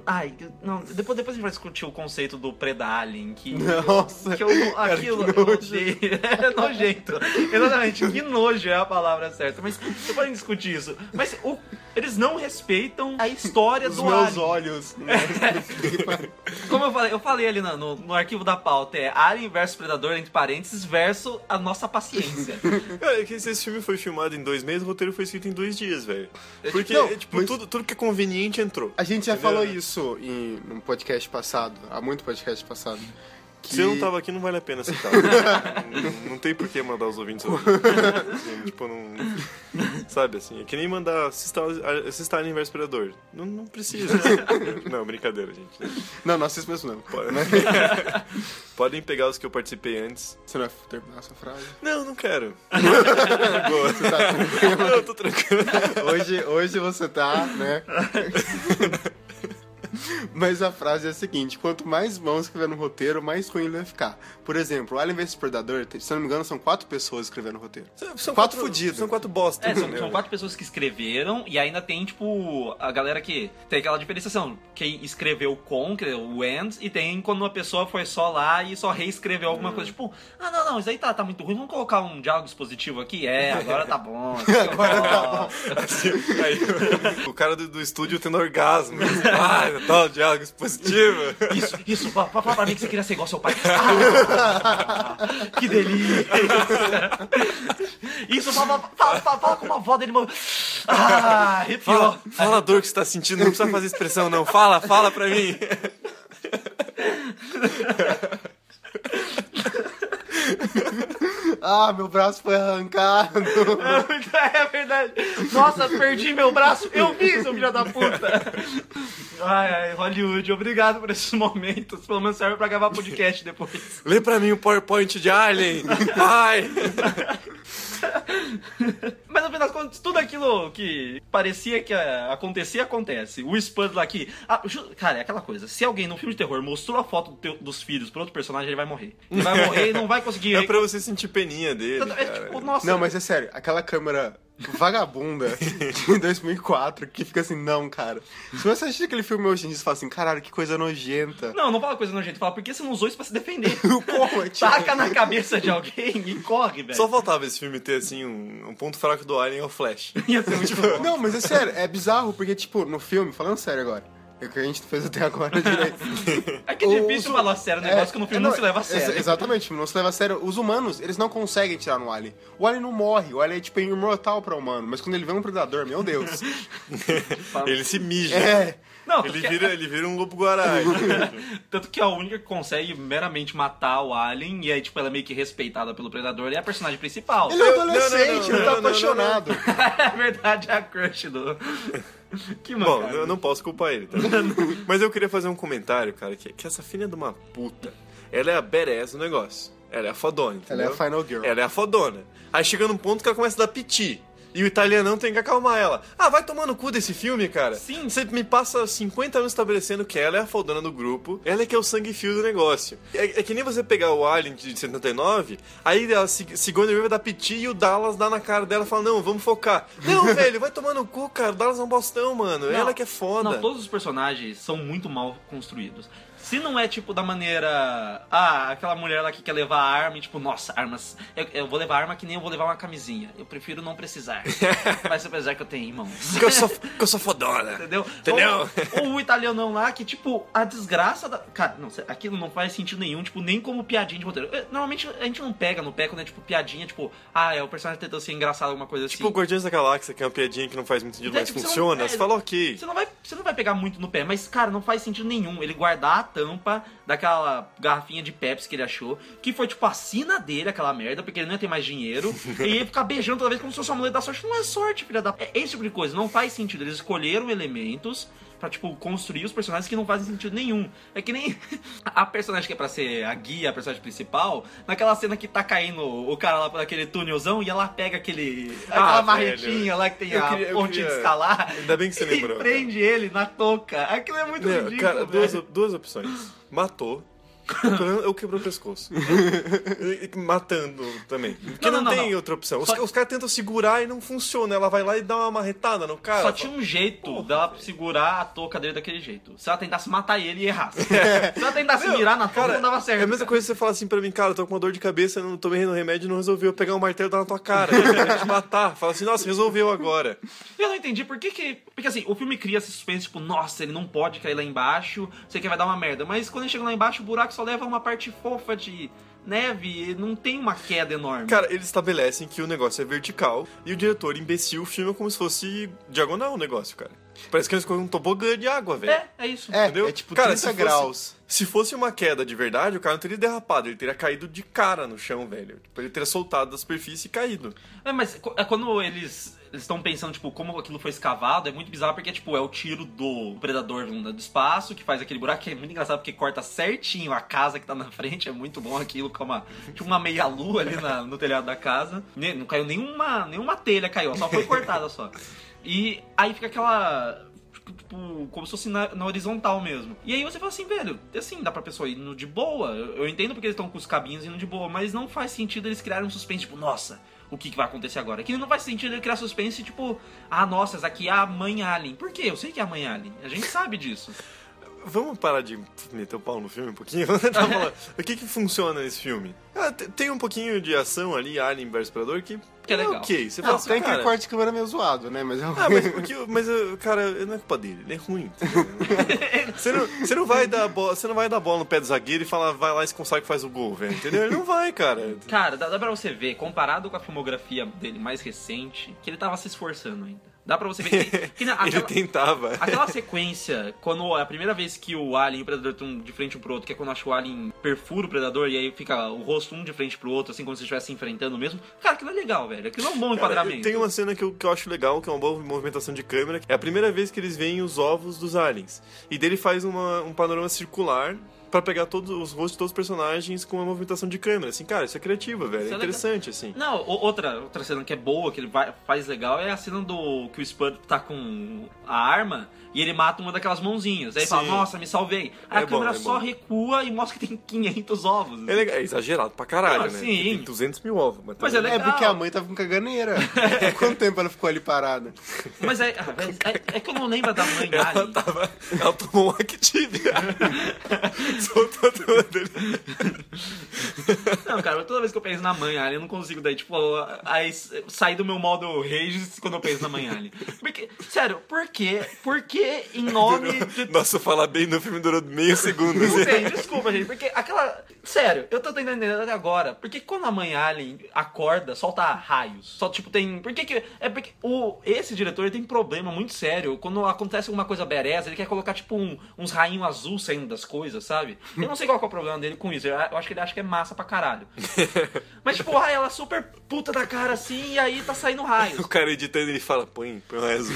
Ai, não, depois, depois a gente vai discutir o conceito do Predalien, que. Nossa, que eu, cara, aquilo que eu nojo. odeio. É nojento. Exatamente, que nojo é a palavra certa. Mas você pode discutir isso. Mas o- eles não respeitam a história Os do meus Alien. olhos. Como eu falei, eu falei ali no, no, no arquivo da pauta, é Alien versus Predador, entre parênteses, versus a nossa paciência. Cara, é que se esse filme foi filmado em dois meses, o roteiro foi escrito em dois dias, velho. Porque, Não, é, tipo, mas- tudo, tudo que é conveniente entrou. A gente já Entendeu? falou isso em um podcast passado, há muito podcast passado. Que... Se eu não tava aqui, não vale a pena citar. não, não tem por que mandar os ouvintes ouvir. Assim, tipo, não. Sabe assim? É que nem mandar assistir, vs Predador. Não, não precisa. não, brincadeira, gente. Não, não assista mesmo não. Pode- Podem pegar os que eu participei antes. Você não vai terminar essa frase? Não, não quero. Boa. Tá Não, eu tô tranquilo. Hoje, hoje você tá, né? Mas a frase é a seguinte: quanto mais mãos escrever no roteiro, mais ruim ele vai ficar. Por exemplo, Alien vs Predador, se não me engano, são quatro pessoas escrevendo o roteiro. São Quatro fudidos. São quatro bosta. É, são, são quatro pessoas que escreveram e ainda tem, tipo, a galera que tem aquela diferenciação. Quem escreveu com, que é o end, e tem quando uma pessoa foi só lá e só reescreveu alguma coisa. Tipo, ah, não, não, isso aí tá, tá muito ruim, vamos colocar um diálogo expositivo aqui? É, agora tá bom. agora tá bom. Aí, o cara do, do estúdio tendo orgasmo. Ah, tal, diálogo expositivo. Isso, isso, fa- fala pra mim que você queria ser igual ao seu pai. Ah, que delícia! Isso, fala, fala, fala, fala com uma voz dele. mano. Ah, arrepiou. Fala, fala a dor que você tá sentindo, não precisa fazer expressão, não. Fala, fala pra mim. Ah, meu braço foi arrancado. É verdade. Nossa, perdi meu braço. Eu vi, seu filho da puta. Ai, ai, Hollywood, obrigado por esses momentos. Pelo menos serve pra gravar podcast depois. Lê pra mim o PowerPoint de Alien. Vai. Mas no fim das contas, tudo aquilo que parecia que acontecia, acontece. O Spud lá aqui. ah, cara, é aquela coisa. Se alguém no filme de terror mostrou a foto do teu- dos filhos pra outro personagem, ele vai morrer. Ele vai morrer e não vai conseguir. É pra você sentir peninha dele, É cara. tipo, nossa. Não, mas é sério, aquela câmera vagabunda de 2004 que fica assim, não, cara. Se você assistir aquele filme hoje em dia, você fala assim, caralho, que coisa nojenta. Não, não fala coisa nojenta, fala por que você não usou isso pra se defender? Tipo, Taca na cabeça de alguém e corre, velho. Só faltava esse filme ter, assim, um, um ponto fraco do Alien é o Flash. Ia ser muito bom. Não, mas é sério, é bizarro, porque, tipo, no filme, falando sério agora, é o que a gente fez até agora direito. É que é difícil Os- falar sério um negócio é, que no filme é, não, se leva a ex- sério. exatamente, o filme não se leva a sério. Os humanos, eles não conseguem tirar no Alien. O Alien não morre, o Alien é, tipo, imortal pra humano, mas quando ele vê um predador, meu Deus. Ele se mija. é. Não, Ele vira, ele vira um lobo-guará. Tanto que a única que consegue meramente matar o Alien, e aí, tipo, ela é meio que respeitada pelo Predador, é a personagem principal. Ele é adolescente, não, ele tá apaixonado. é verdade, é a crush do... Que Bom, mancada. eu não posso culpar ele, tá? Mas eu queria fazer um comentário, cara, que, que essa filha de uma puta, ela é a badass do negócio. Ela é a fodona, Ela é entendeu? a final girl. Ela é a fodona. Aí chega num ponto que ela começa a dar piti. E o italianão tem que acalmar ela. Ah, vai tomar no cu desse filme, cara. Sim. Você me passa 50 anos estabelecendo que ela é a fodona do grupo, ela é que é o sangue fio do negócio. É, é que nem você pegar o Alien de 79, aí a Sig- Sigourney Weaver dá piti e o Dallas dá na cara dela e fala, não, vamos focar. Não, velho, vai tomar no cu, cara. O Dallas é um bostão, mano. Não, ela que é foda. Não, todos os personagens são muito mal construídos. Se não é, tipo, da maneira. Ah, aquela mulher lá que quer levar arma e, tipo, nossa, armas. Eu, eu vou levar arma que nem eu vou levar uma camisinha. Eu prefiro não precisar. Mas apesar que eu tenho em mãos. Que eu sou, que eu sou fodona. Entendeu? Entendeu? Ou, ou o italianão lá que, tipo, a desgraça da. Cara, não, aquilo não faz sentido nenhum, tipo, nem como piadinha de roteiro. Normalmente a gente não pega no pé quando é, tipo, piadinha, tipo, ah, é o personagem tentando ser engraçado, alguma coisa assim. Tipo, Guardiões da Galáxia, que é uma piadinha que não faz muito sentido, É, mas tipo, você não- funciona. é, Você fala, ok. Você não, vai, você não vai pegar muito no pé, mas, cara, não faz sentido nenhum ele guardar a tampa daquela garrafinha de Pepsi que ele achou, que foi, tipo, a sina dele, aquela merda, porque ele não ia ter mais dinheiro, e ele ficar beijando toda vez como se fosse uma mulher da sorte. Não é sorte, filha da... É esse tipo de coisa, não faz sentido. Eles escolheram elementos pra, tipo, construir os personagens que não fazem sentido nenhum. É que nem a personagem que é pra ser a guia, a personagem principal, naquela cena que tá caindo o cara lá por aquele túnelzão e ela pega aquele... aquela Ah, marretinha lá que tem Eu a queria- ponte queria- de escalar. Ainda bem que você E lembrou. prende ele na touca. Aquilo é muito Meu, ridículo. cara, duas, duas opções. Matou. Eu quebrou o pescoço. Matando também. Porque Não, não, não, tem não. outra opção. Os, Só- os caras tentam segurar e não funciona. Ela vai lá e dá uma marretada no cara. Só tinha um jeito Porra, dela velho. segurar a touca dele daquele jeito. Se ela tentasse matar ele e errasse. Se ela tentasse Meu, mirar na touca, cara, não dava certo. É a mesma coisa que você fala assim pra mim, cara, eu tô com uma dor de cabeça, não tomei no remédio, não resolveu. Pegar um martelo e dar na tua cara. Te matar. Fala assim, nossa, resolveu agora. Eu não entendi por que que... Porque assim, o filme cria esse suspense, tipo, nossa, ele não pode cair lá embaixo, sei que vai dar uma merda. Mas quando ele chega lá embaixo, o buraco só leva uma parte fofa de neve, não tem uma queda enorme. Cara, eles estabelecem que o negócio é vertical e o diretor imbecil filma como se fosse diagonal o negócio, cara. Parece que eles colocam um tobogã de água, velho. é, é isso. É, Entendeu? é tipo Cara, 30 se fosse- graus. Se fosse uma queda de verdade, o cara não teria derrapado, ele teria caído de cara no chão, velho. Tipo, ele teria soltado da superfície e caído. É, mas é quando eles estão pensando, tipo, como aquilo foi escavado, é muito bizarro porque, tipo, é o tiro do predador do espaço que faz aquele buraco, que é muito engraçado porque corta certinho a casa que tá na frente, é muito bom aquilo, com uma, tipo, uma meia-lua ali na- no telhado da casa. Não caiu nenhuma, nenhuma telha, caiu, só foi cortada só. E aí fica aquela tipo, como se fosse na, na horizontal mesmo. E aí você fala assim, velho, assim, dá pra pessoa ir indo de boa. Eu, eu entendo porque eles estão com os cabinhos indo de boa, mas não faz sentido eles criarem um suspense, tipo, nossa, o que, que vai acontecer agora? Que não faz sentido ele criar suspense, tipo, ah, nossa, essa aqui é a mãe Alien. Por quê? Eu sei que é a mãe Alien. A gente sabe disso. Vamos parar de meter o pau no filme um pouquinho? O que que funciona nesse filme? Ah, te- tem um pouquinho de ação ali, Alien vs Predador, que, Que é legal. ok. Você Não, fala assim, tem cara... aquele corte de câmera meio zoado, né? Mas é. Ah, mas, porque, mas cara, não é culpa dele, ele é ruim. Você não, você não vai dar bola, você não vai dar bola no pé do zagueiro e falar, vai lá e se consegue faz o gol, velho. Entendeu? Ele não vai, cara. Cara, dá, dá pra você ver, comparado com a filmografia dele mais recente, que ele tava se esforçando ainda. Dá pra você ver que, que na- Ele aquela- tentava. Aquela sequência, quando é a primeira vez que o Alien e o Predador estão de frente um pro outro, que é quando acho que o Alien perfura o Predador e aí fica o rosto um de frente pro outro, assim como se estivesse se enfrentando mesmo. Cara, aquilo é legal, velho. Aquilo é um bom Cara, enquadramento. tem uma cena que eu, que eu acho legal, que é uma boa movimentação de câmera. É a primeira vez que eles veem os ovos dos aliens. E dele faz uma, um panorama circular pra pegar todos os rostos de todos os personagens com uma movimentação de câmera. Assim, cara, isso é criativa, velho. Isso É é interessante, assim. Não, outra, outra cena que é boa, que ele vai- faz legal, é a cena do que o Spud tá com a arma e ele mata uma daquelas mãozinhas. Aí ele fala, Sim. nossa, me salvei. Aí É a câmera bom, é só bom. recua e mostra que tem 500 ovos. É, legal, é exagerado pra caralho, Não, né? sim. Tem 200 mil ovos. Mas, Mas também- é É legal. porque a mãe tava com caganeira. Quanto tempo ela ficou ali parada? Mas é, ah, é, é que eu não lembro da mãe Ela Alien. tava. Ela tomou um Activia. Soltou tudo ali. Não, cara, toda vez que eu penso na mãe Alien, eu não consigo daí, tipo, aí, sair do meu modo rage quando eu penso na mãe Alien. Porque, sério, por quê? Por que em nome de Nossa, falar bem no filme durou meio segundo. Não sei, desculpa, gente, porque aquela. Sério, eu tô tentando entender até agora. Porque quando a mãe Alien acorda, solta raios. Só, tipo, tem. Por que que. É porque o, esse diretor ele tem problema muito sério. Quando acontece alguma coisa bereza, ele quer colocar, tipo, um- uns rainhos azul saindo das coisas, sabe? Eu não sei qual que é o problema dele com isso. Eu, acho que ele acha que é massa pra caralho. Mas, tipo, ai, ela super puta da cara assim, e aí tá saindo raios. O cara editando ele fala, põe, põe o azul.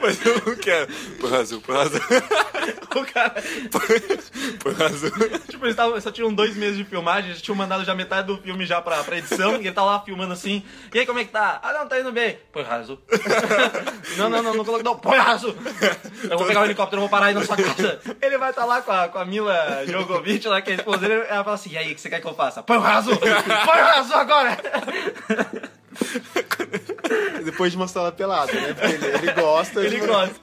Mas eu quero. Põe o azul, põe o cara. Põe o azul. Tipo, eles tavam, só tinham dois meses de filmagem, eles tinham mandado já metade do filme já pra, pra edição, e ele tá lá filmando assim. E aí, como é que tá? Ah, não, tá indo bem. Põe raso. não, não, não, não coloca, não, põe raso. Eu vou pegar o helicóptero, eu vou parar aí na sua casa. Ele vai estar tá lá com a, com a Mila Jogovic, lá, que é a esposa dele, ela fala assim, e aí, o que você quer que eu faça? Põe o raso! Põe o agora! Depois de mostrar ela pelada, né? Porque ele, ele gosta. Ele de- gosta.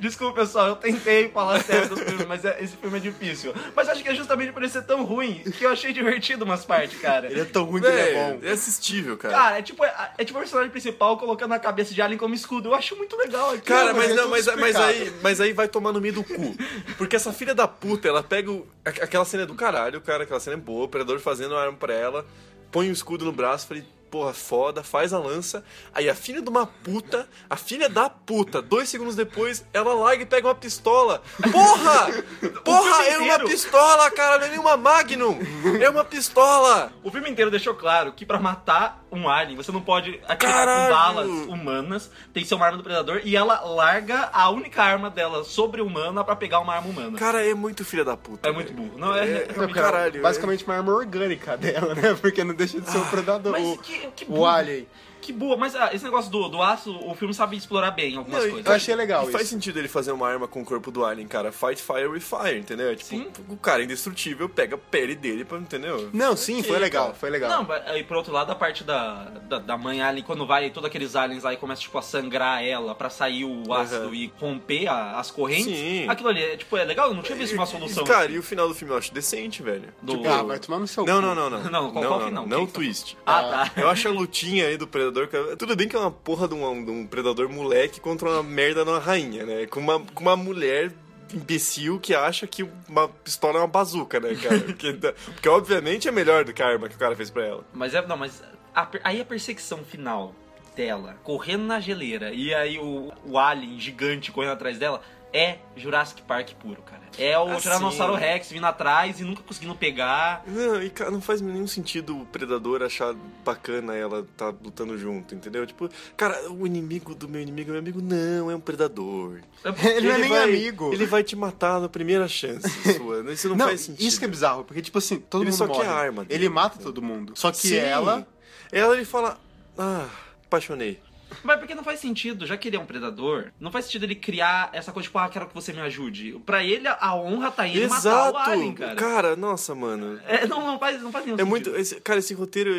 Desculpa, pessoal, eu tentei falar sério dos filmes, mas é- esse filme é difícil. Mas acho que é justamente por ele ser tão ruim que eu achei divertido umas partes, cara. Ele é tão ruim que ele é bom. é assistível, cara. Cara, é tipo, é, é tipo o personagem principal colocando a cabeça de Alien como escudo. Eu acho muito legal aqui. Cara, mas mas, é não, mas, mas, explicado. aí, mas aí vai tomar no meio do cu. Porque essa filha da puta, ela pega o- aqu- aquela cena é do caralho, cara, aquela cena é boa, o predador fazendo a arma pra ela, põe o escudo no braço, falei, porra, foda, faz a lança. Aí a filha de uma puta, a filha da puta, dois segundos depois, ela larga e pega uma pistola. Porra! Porra, é uma pistola, cara, não é nenhuma Magnum! É uma pistola! O filme inteiro deixou claro que pra matar um alien, você não pode atirar Caralho! com balas humanas, tem que ser uma arma do predador, e ela larga a única arma dela sobre-humana pra pegar uma arma humana. Cara, é muito filha da puta. É muito burro. Não, é, É, é, é, caralho. Basicamente uma arma orgânica dela, né? Porque não deixa de ser o predador. Mas o, que, que o. Alien. Que boa, mas ah, esse negócio do, do aço, o filme sabe explorar bem algumas Não, e- coisas. Eu achei legal E faz sentido ele fazer uma arma com o corpo do Alien, cara. Fight fire with fire, entendeu? É Tipo, Sim. o cara é indestrutível pega a pele dele pra, entendeu? Não, sim, foi legal, cara. foi legal. Não, mas aí por outro lado, a parte da, da, da mãe alien, quando vai todos aqueles aliens aí começa tipo, a sangrar ela pra sair o ácido Aham. e romper a- as correntes, Sim. aquilo ali é, tipo, é legal, eu não tinha visto uma solução. Cara, assim. e o final do filme eu acho decente, velho. Do- Tipo, Ah, vai tomar no seu Não, cu. não, não, não. Não, qual- qual final? Não, Quem o que tá twist. Ah, tá. Eu acho a lutinha aí do Predador. Que- Tudo bem que é uma porra de um, de um Predador moleque contra uma merda de uma rainha, né? Com uma, com uma mulher imbecil que acha que uma pistola é uma bazuca, né, cara? porque, porque obviamente é melhor do que a arma que o cara fez pra ela. Mas é, não, mas a aí a perseguição final dela, correndo na geleira, e aí o, o alien gigante correndo atrás dela, é Jurassic Park puro, cara. É o Ah, Tiranossauro. Rex vindo atrás e nunca conseguindo pegar. Não, e cara, não faz nenhum sentido o predador achar bacana ela tá lutando junto, entendeu? Tipo, cara, o inimigo do meu inimigo é meu amigo. Não, é um predador. Ele não é nem vai, amigo. Ele vai te matar na primeira chance sua. Isso não, Não, faz sentido. isso que é bizarro, porque, tipo assim, todo Ele mundo só quer morre. a arma dele. Ele mata todo mundo. Só que Sim. ela... Ela ele fala. Ah, apaixonei. Mas porque não faz sentido, já que ele é um predador, não faz sentido ele criar essa coisa, tipo, ah, quero que você me ajude. Pra ele, a honra tá matar Exato! o alien, cara. nossa, mano. É, não, não, faz, não faz nenhum É sentido. muito. esse- cara, esse roteiro.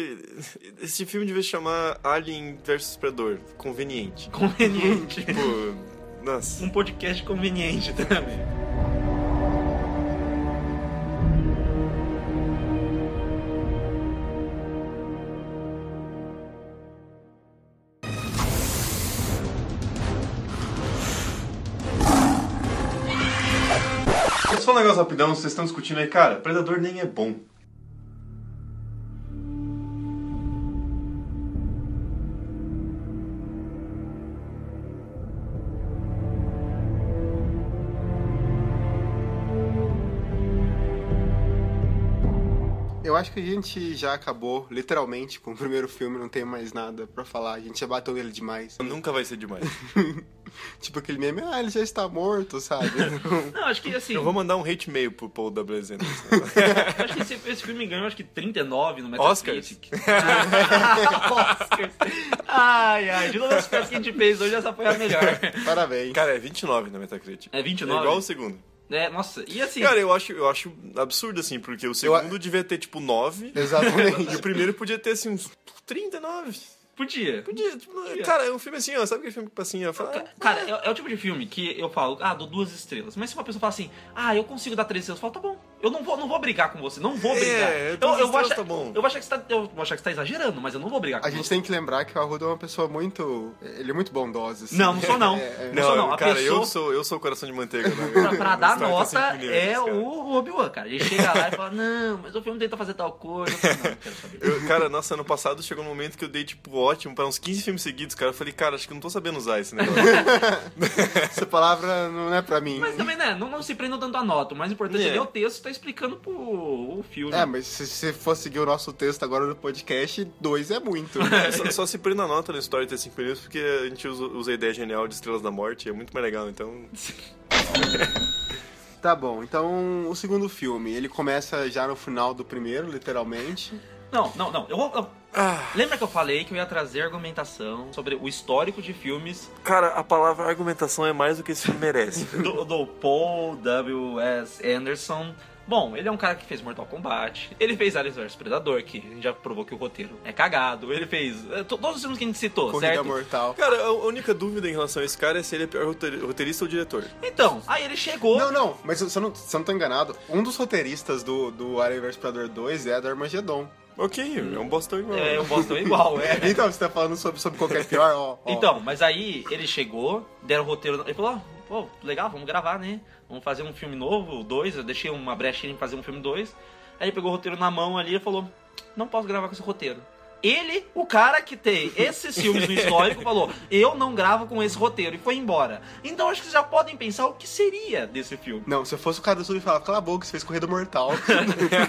Esse filme devia se chamar Alien vs Predador. Conveniente. Conveniente. Tipo. Nossa. um podcast conveniente também. Um negócio rapidão, vocês estão discutindo aí, cara, Predador nem é bom. Eu acho que a gente já acabou, literalmente, com o primeiro filme, não tem mais nada pra falar. A gente já bateu nele demais. Nunca vai ser demais. tipo aquele meme, ah, ele já está morto, sabe? Não, acho que assim. Eu vou mandar um hate mail pro Paul W. Anderson. Acho que esse, esse filme ganhou acho que 39 no? Metacritic. Oscars. Ai, ai, de todas as peças que a gente fez hoje, essa foi a melhor. Parabéns. Cara, é 29 na Metacritic. É 29? É igual o segundo. É, nossa, e assim. Cara, eu acho, eu acho absurdo, assim, porque o segundo devia ter, tipo, 9. Exatamente. E o primeiro podia ter, assim, uns 39. Podia. Podia, tipo, cara, é um filme assim, ó, sabe aquele filme que, assim, ó, fala, Ca- Cara, é, é o tipo de filme que eu falo, ah, dou duas estrelas. Mas se uma pessoa fala assim, ah, eu consigo dar três estrelas, eu falo, tá bom. Eu não vou, não vou brigar com você, não vou É, brigar. duas eu, eu, vou achar, tá bom. eu vou achar que você tá, eu vou achar que você tá exagerando, mas eu não vou brigar com A gente você. tem que lembrar que o Arruda é uma pessoa muito. Ele é muito bondosa. Assim. Não, não sou não. É, é. Não sou não. A cara, pessoa- eu sou eu sou o coração de manteiga. Né? Pra, pra dar nota pneus, é cara. o Obi-Wan, cara. Ele chega lá e fala, não, mas o filme tenta fazer tal coisa. Eu falo, não, não quero saber. Eu, cara, nossa, ano passado chegou um momento que eu dei, tipo, ótimo pra uns 15 filmes seguidos, cara. Eu falei, cara, acho que eu não tô sabendo usar esse negócio. Essa palavra não é pra mim. Mas também, né, não, não se prendam tanto a nota. O mais importante é, É. ler o texto e tá explicando pro o filme. É, mas se você for seguir o nosso texto agora no podcast, dois é muito. só, só se prenda a nota no Story ter 5 minutos, porque a gente usa, usa a ideia genial de Estrelas da Morte, é muito mais legal, então... tá bom, então o segundo filme, ele começa já no final do primeiro, literalmente. Não, não, não. Eu, vou- eu- Ah, lembra que eu falei que eu ia trazer argumentação sobre o histórico de filmes cara, a palavra argumentação é mais do que esse filme merece. do, do Paul W.S. Anderson Bom, ele é um cara que fez Mortal Kombat, ele fez Aliens vs Predador, que a gente já provou que o roteiro é cagado, ele fez to- todos os filmes que a gente citou, Corrida certo? Mortal. Cara, a única dúvida em relação a esse cara é se ele é pior roteir- roteirista ou diretor. Então, aí ele chegou... Não, não, mas se eu não, se eu não tô enganado, um dos roteiristas do, do Alien vs Predador 2 é do Armageddon. Ok, é um bostão igual. É, o Boston é igual, é. Então, você tá falando sobre, sobre qual que é pior, ó. ó. Então, mas aí ele chegou, deram o roteiro. Ele falou: ó, pô, legal, vamos gravar, né? Vamos fazer um filme novo, dois. Eu deixei uma brechinha em fazer um filme dois. Aí ele pegou o roteiro na mão ali e falou: não posso gravar com esse roteiro. Ele, o cara que tem esses filmes no histórico, falou: Eu não gravo com esse roteiro e foi embora. Então acho que vocês já podem pensar o que seria desse filme. Não, se eu fosse o cara do sul e falava, cala a boca, você fez Corrida Mortal.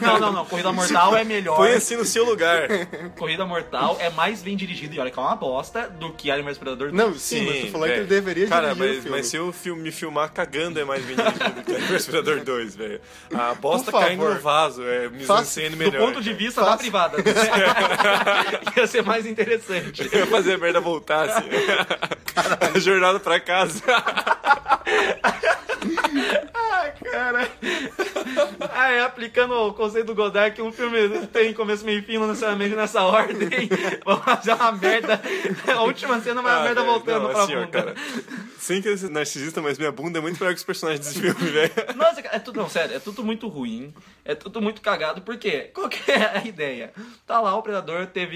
Não, não, não. Corrida Mortal é melhor. Põe assim no seu lugar. Corrida Mortal é mais bem dirigido, e olha que é uma bosta, do que Alien vs Predador. Não, sim, mas tu falou que velho. ele deveria Cara, dirigir o mas, filme. mas se eu film- me filmar cagando é mais bem dirigido que o Respirador 2, velho. A bosta caindo no vaso é mise-en-scène do melhor. ponto de vista da Faça- privada. Ia ser mais interessante. Eu ia fazer a merda voltar, assim. A jornada pra casa. Ai, cara. Ah, é, aplicando o conceito do Godard que um filme tem começo, meio e fim, não necessariamente nessa ordem. Vamos fazer uma merda. A última cena vai a Ah, merda velho, voltando não, pra assim, bunda. cara. Sem querer ser narcisista, mas minha bunda é muito melhor que os personagens desse filme, velho. Nossa, cara, é tudo, não, sério, é tudo muito ruim, é tudo muito cagado, por quê? Qual que é a ideia? Tá lá, o Predador teve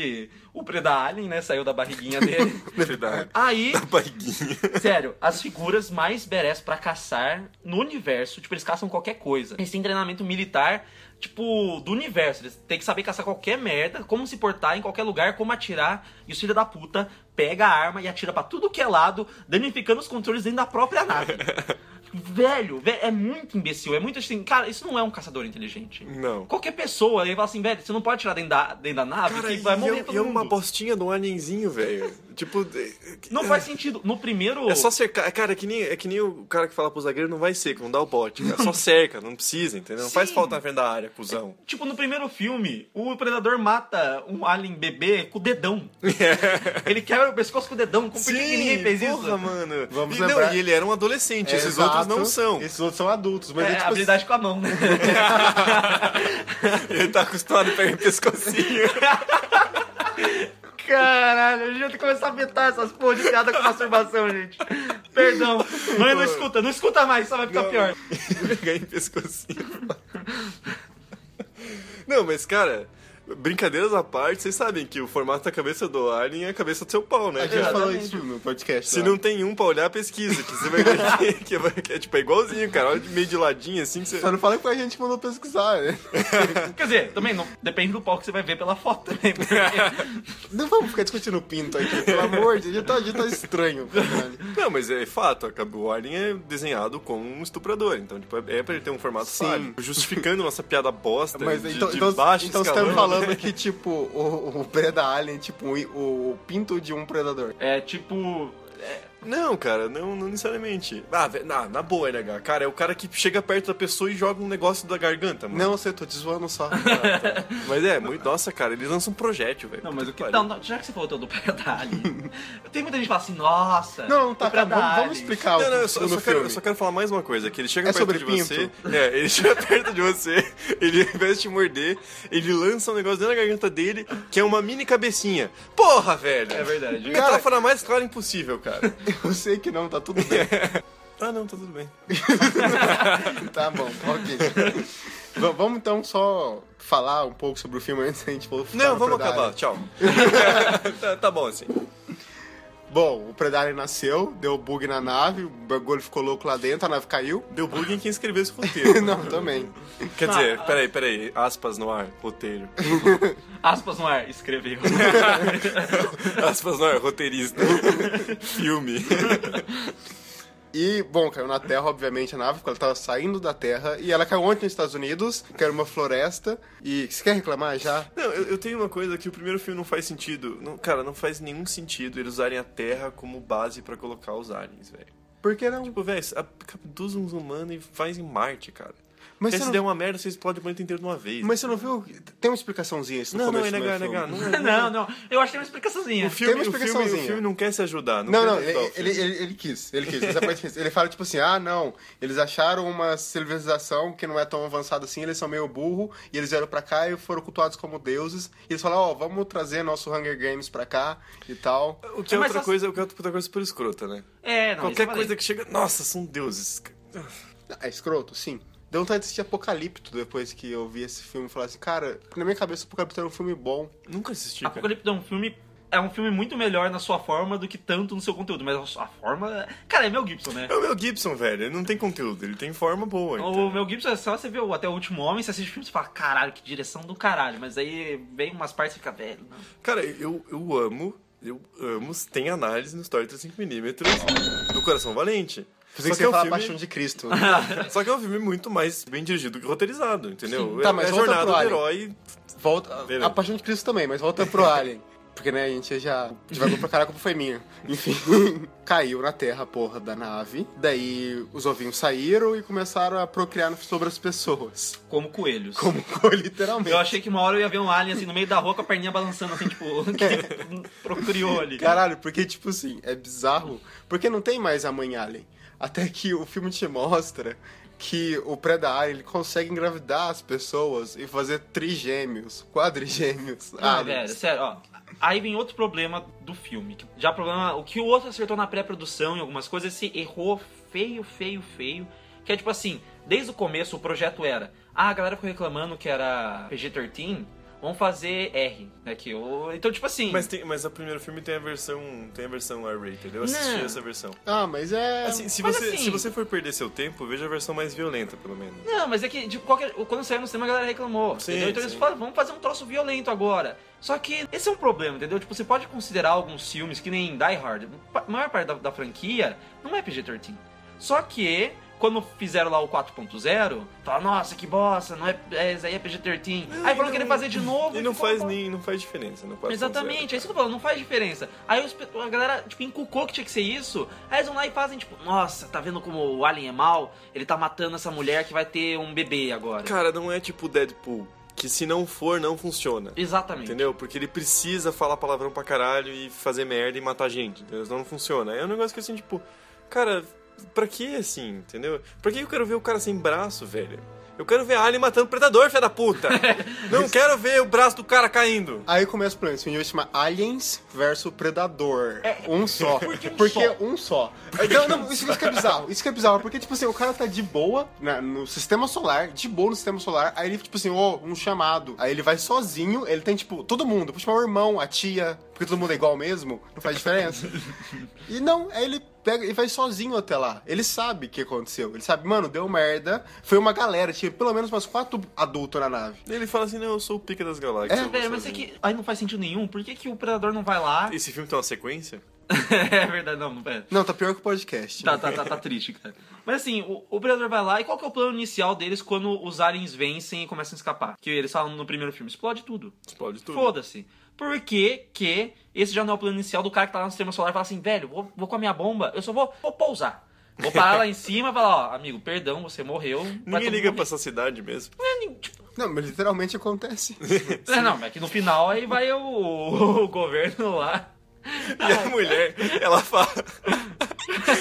o Preda Alien, né, saiu da barriguinha dele. Verdade. Aí, Barriguinha. sério, as figuras mais badass pra caçar no universo, tipo, eles caçam qualquer coisa. Eles têm treinamento militar, tipo, do universo. Eles têm que saber caçar qualquer merda, como se portar em qualquer lugar, como atirar. E os filhos da puta pega a arma e atira pra tudo que é lado, danificando os controles dentro da própria nave. velho, velho, é muito imbecil, é muito assim, cara, isso não é um caçador inteligente. Não. Qualquer pessoa, ele fala assim, velho, você não pode tirar dentro da, dentro da nave Cara, que vai morrer e é uma bostinha de um alienzinho, velho. Tipo... Não faz sentido. No primeiro... É só cercar. Cara, é que, nem, é que nem o cara que fala pro zagueiro não vai ser, não dá o bote. Cara. Só cerca, não precisa, entendeu? Não faz Sim. falta na frente da área, cuzão. Tipo, no primeiro filme, o predador mata um alien bebê com o dedão. Ele quebra o pescoço com o dedão. Como por que ninguém fez porra, isso? mano. Vamos e, não, lembrar- e ele era um adolescente, É, esses exato. outros não são. Esses outros são adultos, mas É, é, tipo, habilidade com a mão, né? Ele tá acostumado a pegar pescocinho. Caralho, a gente vai ter que começar a vetar essas porra de piada com masturbação, gente. Perdão. Mãe, não escuta, não escuta mais, só vai ficar pior. pegar em pescocinho. Não, mas cara, brincadeiras à parte, vocês sabem que o formato da cabeça do Alien é a cabeça do seu pau, né? a gente falou isso no podcast. Se lá. não tem um pra olhar, pesquisa, que você vai ver que, que, é, tipo, é igualzinho, cara. Olha meio de ladinho, assim, que você... Só não fala que a gente mandou pesquisar, né? Quer dizer, também não, depende do pau que você vai ver pela foto também. porque- Não vamos ficar discutindo o pinto aqui, pelo amor de Deus. A gente tá, tá estranho. Não, mas é fato, o Alien é desenhado como um estuprador, então tipo, é é pra ele ter um formato Sim. falho. Justificando nossa piada bosta Mas de, então, de então, baixo então você tá me falando que, tipo, o, o Preda Alien tipo o, o pinto de um predador. É tipo. Não, cara, não, não necessariamente. Ah, na, na boa, NH. Cara, é o cara que chega perto da pessoa e joga um negócio da garganta, mano. Não, você tô te zoando só. Mas é, muito. Nossa, cara, eles lançam um projétil, velho. Não, mas o que. Não, não, já que você falou do Preda Alien, tem muita gente que fala assim, nossa. Não, tá, o tá Preda vamos, vamos explicar Não, não, eu só, eu só quero, eu só quero falar mais uma coisa, que ele chega É perto sobre de pinto? você. É, ele chega perto de você, ele ao invés de te morder, ele lança um negócio dentro da garganta dele, que é uma mini cabecinha. Porra, velho! É verdade. Metáfora mais clara impossível, cara. Eu sei que não, tá tudo bem. ah, não, tá tudo bem. tá bom, ok. V- vamos então só falar um pouco sobre o filme antes da gente for ficar Não, vamos acabar, tchau. tá, tá bom assim. Bom, o Predalien nasceu, deu bug na nave, o bagulho ficou louco lá dentro, a nave caiu. Deu bug em quem escreveu esse roteiro. não, também. Quer dizer, peraí, peraí, aspas no ar, roteiro. Aspas no ar, escreveu. Aspas no ar, roteirista. Filme. E, bom, caiu na Terra, obviamente, a nave, porque ela tava saindo da Terra. E ela caiu ontem nos Estados Unidos, que era uma floresta. E você quer reclamar já? Não, eu, eu tenho uma coisa que o primeiro filme não faz sentido. Não, cara, não faz nenhum sentido eles usarem a Terra como base pra colocar os aliens, velho. Por que não? Tipo, velho, captura uns humanos e faz em Marte, cara. Mas se não- der uma merda, você explode o planeta inteiro de uma vez. Mas você não viu? Tem uma explicaçãozinha isso no não, não, começo é do negar, é filme. negar. Não, é- Não, não. Eu acho que tem uma explicaçãozinha. O filme, Tem uma o, filme, explicaçãozinha. o filme não quer se ajudar. Não, Não, não, ele, ele, ele, ele quis, ele quis. Ele fala tipo assim, ah, não, eles acharam uma civilização que não é tão avançada assim, eles são meio burro, e eles vieram pra cá e foram cultuados como deuses, e eles falaram, ó, vamos trazer nosso Hunger Games pra cá e tal. O que é Mas outra as- coisa, o que é outra coisa super escrota, né? É, não. Qualquer coisa que chega. Nossa, são deuses. É escroto, sim. Deu vontade de assistir Apocalipto depois que eu vi esse filme e falar assim, cara, na minha cabeça Apocalipto era um filme bom. Nunca assisti. cara. Apocalipse é um filme. É um filme muito melhor na sua forma do que tanto no seu conteúdo. Mas a sua forma. Cara, é Mel Gibson, né? É o Mel Gibson, velho. Ele não tem conteúdo, ele tem forma boa. então. O Mel Gibson é só você ver o Até o Último Homem, você assiste o filme e fala, caralho, que direção do caralho. Mas aí vem umas partes e fica velho. Não. Cara, eu, eu amo. Eu amo. Tem análise no Story 35mm do Coração Valente. Pensei que Só você que, é um falar filme, Paixão de Cristo. só que é um filme muito mais bem dirigido que roteirizado, entendeu? Sim. Tá, é, mas é a volta jornada pro do herói. Volta, Beleza. a Paixão de Cristo também, mas volta pro Alien. Porque, né, a gente já devagou pra caralho, a culpa foi minha. Enfim, caiu na terra a porra da nave. Daí os ovinhos saíram e começaram a procriar sobre as pessoas. Como coelhos. Como literalmente. Eu achei que uma hora eu ia ver um alien assim no meio da rua com a perninha balançando assim, tipo, que procriou ali. Caralho, porque, tipo assim, é bizarro. Porque não tem mais a mãe Alien. Até que o filme te mostra que o Predar ele consegue engravidar as pessoas e fazer trigêmeos, quadrigêmeos. Não, aliens. velho, sério, ó. Aí vem outro problema do filme. Já problema. O que o outro acertou na pré-produção e algumas coisas, esse errou feio, feio, feio. Que é tipo assim, desde o começo o projeto era. Ah, a galera ficou reclamando que era PG-13, vamos fazer R. Né, que o... Então, tipo assim. Mas, tem, mas o primeiro filme tem a versão. Tem a versão R-rated. Eu assisti Não. essa versão. Ah, mas é. Assim, se, Mas você, assim- se você for perder seu tempo, veja a versão mais violenta, pelo menos. Não, mas é que de qualquer... quando saiu no cinema a galera reclamou. Sim, entendeu? Então eles sim. falaram, vamos fazer um troço violento agora. Só que esse é um problema, entendeu? Tipo, você pode considerar alguns filmes que nem Die Hard. A maior parte da, da franquia não é PG-13. Só que, quando fizeram lá o 4.0, falaram, nossa, que bosta, não é, é, isso aí é PG-13. Aí falaram que querer fazer de novo. E não faz, nem, não faz diferença no 4.0. Exatamente, é isso que eu tô falando, não faz diferença. Aí os a galera, tipo, encucou que tinha que ser isso. Aí eles vão lá e fazem, tipo, nossa, tá vendo como o Alien é mal? Ele tá matando essa mulher que vai ter um bebê agora. Cara, não é tipo Deadpool, que se não for, não funciona. Exatamente. Entendeu? Porque ele precisa falar palavrão pra caralho e fazer merda e matar gente. Entendeu? Não funciona. É um negócio que assim, tipo, cara, pra que assim, entendeu? Pra que eu quero ver o cara sem braço, velho? Eu quero ver Alien matando predador, filha da puta! não quero ver o braço do cara caindo! Aí começa o plano. Esse filme vai chamar Aliens versus Predador. um só. Porque um Porque só. um só. Não, não, isso, isso que é bizarro. Isso que é bizarro. Porque, tipo assim, o cara tá de boa né, no sistema solar, de boa no sistema solar. Aí ele, tipo assim, ô, um chamado. Aí ele vai sozinho. Ele tem, tipo, todo mundo. Chamar o irmão, a tia. Porque todo mundo é igual mesmo. Não faz diferença. E não, aí ele pega e vai sozinho até lá. Ele sabe o que aconteceu. Ele sabe, mano, deu merda. Foi uma galera. Tinha pelo menos umas quatro adultos na nave. E ele fala assim, não, eu sou o pica das galáxias. É, Velho, mas é sozinho." que aí não faz sentido nenhum. Por que, que o Predador não vai lá? Esse filme tem uma sequência? é verdade, não, não é. Não, tá pior que o podcast. Tá, tá, tá, tá triste, cara. Mas assim, o, o Predador vai lá e qual que é o plano inicial deles quando os aliens vencem e começam a escapar? Que eles falam no primeiro filme, explode tudo. Explode tudo. Foda-se. Por que que esse já não é o plano inicial do cara que tá lá no sistema solar e fala assim, velho, vou, vou com a minha bomba, eu só vou, vou pousar. Vou parar lá em cima e falar, ó, amigo, perdão, você morreu. Ninguém liga mundo pra essa cidade mesmo. morrer." Tipo, Não, mas literalmente acontece. é, não, mas que no final aí vai o, o governo lá. E a mulher, ela fala.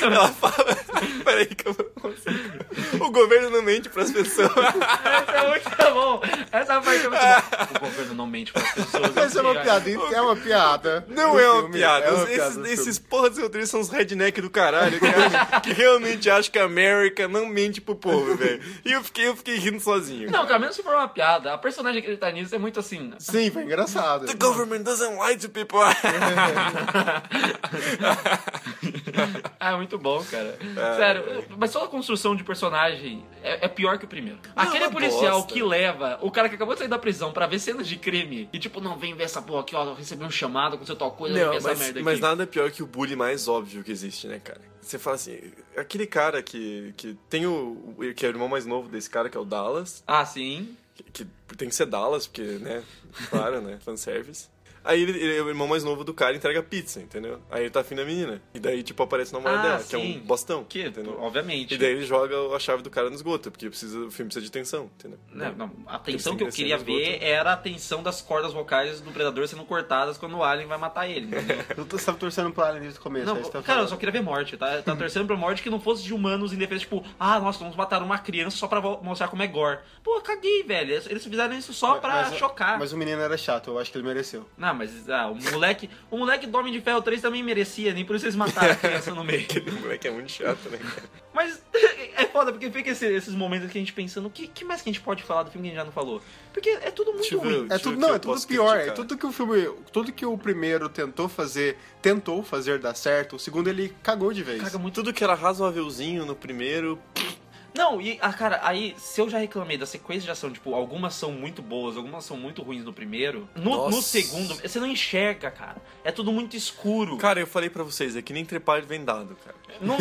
ela fala. Peraí que eu conseguir. O governo não mente pras pessoas. Essa é muito bom. Essa parte é muito boa. O governo não mente para as pessoas. Essa é uma piada, é uma piada. Não é uma filme, piada. é uma esses piada esses porra de roteiristas são os redneck do caralho, que, que realmente acham que a América não mente pro povo, velho. E eu fiquei, eu fiquei rindo sozinho. Não, cara, mesmo se for uma piada, a personagem que ele tá nisso é muito assim. Sim, foi engraçado. The government doesn't lie to people. Ah, é muito bom, cara. É. Sério, mas só a construção de personagem é, é pior que o primeiro. Aquele uma policial bosta. que leva o cara que acabou de sair da prisão pra ver cenas de crime e tipo, não, vem ver essa porra aqui, ó, recebi um chamado, aconteceu tal coisa, Não, vi essa mas, merda aqui. mas nada é pior que o bullying mais óbvio que existe, né, cara? Você fala assim, aquele cara que, que tem o. o- que é o irmão mais novo desse cara, que é o Dallas, Ah, sim. que, que tem que ser Dallas, porque, né? Claro, né? Fanservice. Aí ele, ele- o irmão mais novo do cara entrega pizza, entendeu? Aí ele tá afim da menina. E daí, tipo, aparece na namorada Ah, dela, que é sim. um bostão. Que, entendeu? obviamente. E daí ele joga a chave do cara no esgoto, porque precisa, o filme precisa de tensão, entendeu? Não, não, a tensão que eu queria ver era a tensão das cordas vocais do predador sendo cortadas quando o alien vai matar ele. entendeu? Eu tô- você tava torcendo pro Alien desde o começo. Não, aí você tá cara, eu só queria ver morte. Tá, tá torcendo pra morte que não fosse de humanos indefesos, tipo, ah, nossa, vamos matar uma criança só pra mostrar como é gore. Pô, caguei, velho. Eles fizeram isso só pra Mas- chocar. Mas o menino era chato, eu acho que ele mereceu. Não, mas ah, o moleque. O moleque do Homem de Ferro 3 também merecia, nem por isso eles mataram a criança no meio. Aquele moleque é muito chato, né? Mas é foda, porque fica esse- esses momentos que a gente pensando, o que, que mais que a gente pode falar do filme que a gente já não falou? Porque é tudo muito eu ruim. É tudo, não, é tudo pior. É criticar. tudo que o filme. Tudo que o primeiro tentou fazer, tentou fazer dar certo, o segundo ele cagou de vez. Caga muito. Tudo que era razoávelzinho no primeiro. Não, e, ah, cara, aí, se eu já reclamei da sequência de ação, tipo, algumas são muito boas, algumas são muito ruins no primeiro, no, no segundo, você não enxerga, cara. É tudo muito escuro. Cara, eu falei pra vocês, é que nem trepar vendado, cara. Não,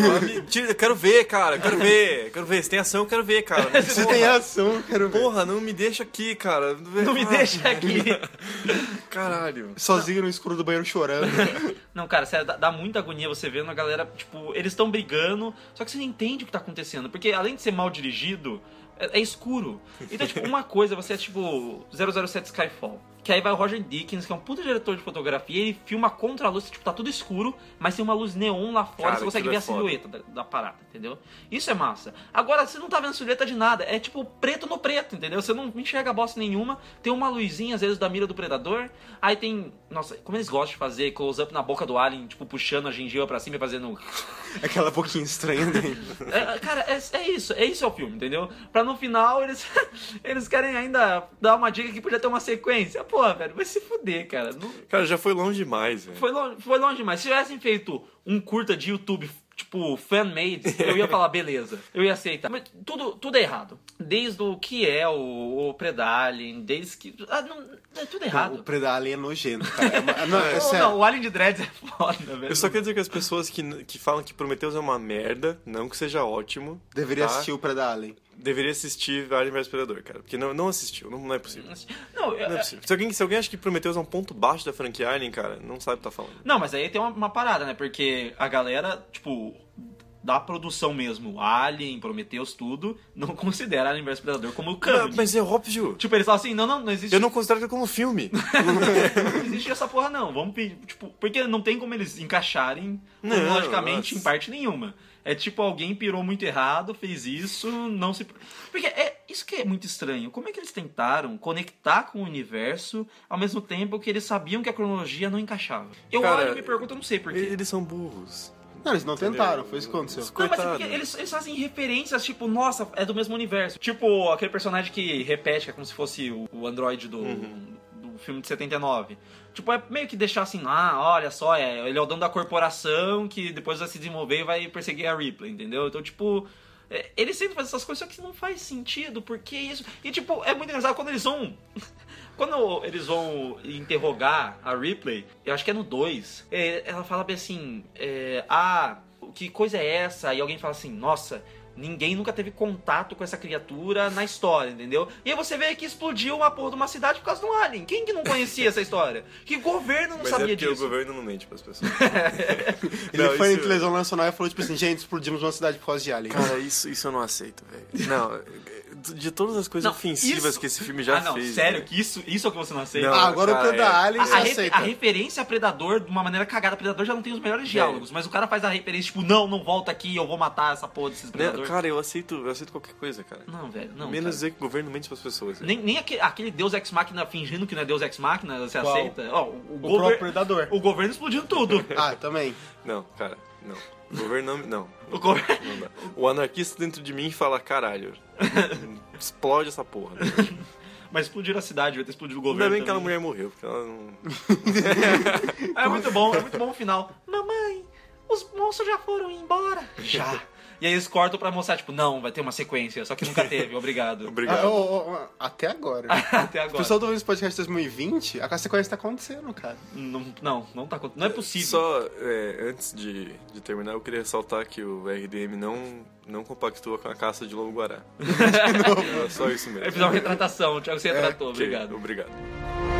Tira- quero ver, cara, eu quero ver. Quero ver. Se tem ação, eu quero ver, cara. Se tem ação, eu quero ver. Porra, não me deixa aqui, cara. não me deixa aqui. Caralho. Sozinho no escuro do banheiro chorando. Não, cara, sério, dá, dá muita agonia você vendo a galera, tipo, eles estão brigando, só que você não entende o que tá acontecendo. Porque além de ser mal dirigido, é, é escuro. Então, tipo, uma coisa, você é tipo 007 Skyfall. Que aí vai o Roger Dickens, que é um puta diretor de fotografia, e ele filma contra a luz, tipo, tá tudo escuro, mas tem uma luz neon lá fora, Cara, você consegue ver é a silhueta da, da parada, entendeu? Isso é massa. Agora, você não tá vendo silhueta de nada, é tipo preto no preto, entendeu? Você não enxerga bosta nenhuma, tem uma luzinha, às vezes, da mira do predador, aí tem. Nossa, como eles gostam de fazer close-up na boca do alien, tipo, puxando a gengiva pra cima e fazendo. Aquela boquinha estranha dele. É, cara, é, é isso, é isso é o filme, entendeu? Pra no final eles, eles querem ainda dar uma dica que podia ter uma sequência. Pô, velho, vai se fuder, cara. Não- Cara, já foi longe demais, velho. foi, longe, foi longe demais. Se tivessem feito um curta de YouTube, tipo, fan-made, eu ia falar, beleza. Eu ia aceitar. Mas tudo, tudo é errado. Desde o que é o, o Predalien, desde que. Ah, não, é tudo O errado. Predalien é nojento, cara. É uma- Não, é Não, sério. não, o Alien de Dreads é foda, velho. Eu só quero dizer que as pessoas que, que falam que Prometheus é uma merda, não que seja ótimo, Deveria tá? assistir o Predalien. Deveria assistir Alien vs Predador, cara. Porque não, não assistiu, não, não é possível. Não, Não é é- possível. Se alguém, se alguém acha que Prometheus é um ponto baixo da franquia Alien, cara, não sabe o que tá falando. Não, mas aí tem uma, uma parada, né? Porque a galera, tipo, da produção mesmo, Alien, Prometheus, tudo, não considera Alien vs Predador como o canon. mas é óbvio. Tipo, eles falam assim, não, não, não existe, Eu não considero como filme. não existe essa porra não. Vamos pedir, tipo, porque não tem como eles encaixarem logicamente em parte nenhuma. É tipo, alguém pirou muito errado, fez isso, não se. Porque é isso que é muito estranho. Como é que eles tentaram conectar com o universo ao mesmo tempo que eles sabiam que a cronologia não encaixava? Eu Cara, olho e me pergunto, eu não sei porquê. Eles são burros. Não, eles não tentaram, foi isso que aconteceu. Não, mas é porque eles, eles fazem referências, tipo, nossa, é do mesmo universo. Tipo, aquele personagem que repete, que é como se fosse o, o androide do, filme de 79. Tipo, é meio que deixar assim, ah, olha só, é, ele é o dono da corporação que depois vai se desenvolver e vai perseguir a Ripley, entendeu? Então, tipo, é, eles sempre fazem essas coisas, só que não faz sentido, por que isso? E, tipo, é muito engraçado quando eles vão... Quando eles vão interrogar a Ripley, eu acho que é no 2, ela fala bem assim, é, ah, que coisa é essa? E alguém fala assim, nossa, ninguém nunca teve contato com essa criatura na história, entendeu? E aí você vê que explodiu uma porra de uma cidade por causa de um alien. Quem que não conhecia essa história? Que governo não Mas é sabia porque disso? o governo não mente pras pessoas. Ele Não, foi em isso- televisão nacional e falou, tipo assim, gente, explodimos uma cidade por causa de Alien. Cara, isso, isso eu não aceito, velho. Não, de todas as coisas Não, ofensivas isso- que esse filme já ah, não, fez. sério, né? que isso, isso é o que você não aceita? Não, ah, agora cara, o Predalien é- A, você a re- aceita. a referência a Predador de uma maneira cagada. Predador já não tem os melhores diálogos, mas o cara faz a referência, tipo, não, não volta aqui, eu vou matar essa porra desses Né, predadores. Cara, eu aceito, eu aceito qualquer coisa, cara. Não, velho, não. Menos cara. dizer que o governo mente pras pessoas. velho. Nem, nem aquele, aquele Deus Ex Machina fingindo que não é Deus Ex Machina, você Qual? aceita? Ó, o, o, O gover- próprio Predador. o governo explodindo tudo. Ah, também. Não, cara, não. O governo não. Não. o governo... Não dá. O anarquista dentro de mim fala, caralho, explode essa porra. Mas explodiram a cidade, vai ter explodido o Ainda governo. bem que aquela também. mulher morreu, porque ela não. É muito bom, é muito bom o final. Mamãe, os monstros já foram embora. Já. E aí eles cortam pra mostrar, tipo, não, vai ter uma sequência, só que nunca teve, obrigado. Obrigado. Ah, ô, ô, até agora. Até O agora. pessoal tá ouvindo esse podcast 2020, a sequência tá acontecendo, cara. Não, não, não tá acont- Não é possível. Só é, antes de, de terminar, eu queria ressaltar que o RDM não, não compactua com a caça de lobo-guará. É só isso mesmo. Fiz uma retratação, o Thiago se retratou, Ok, obrigado. Obrigado.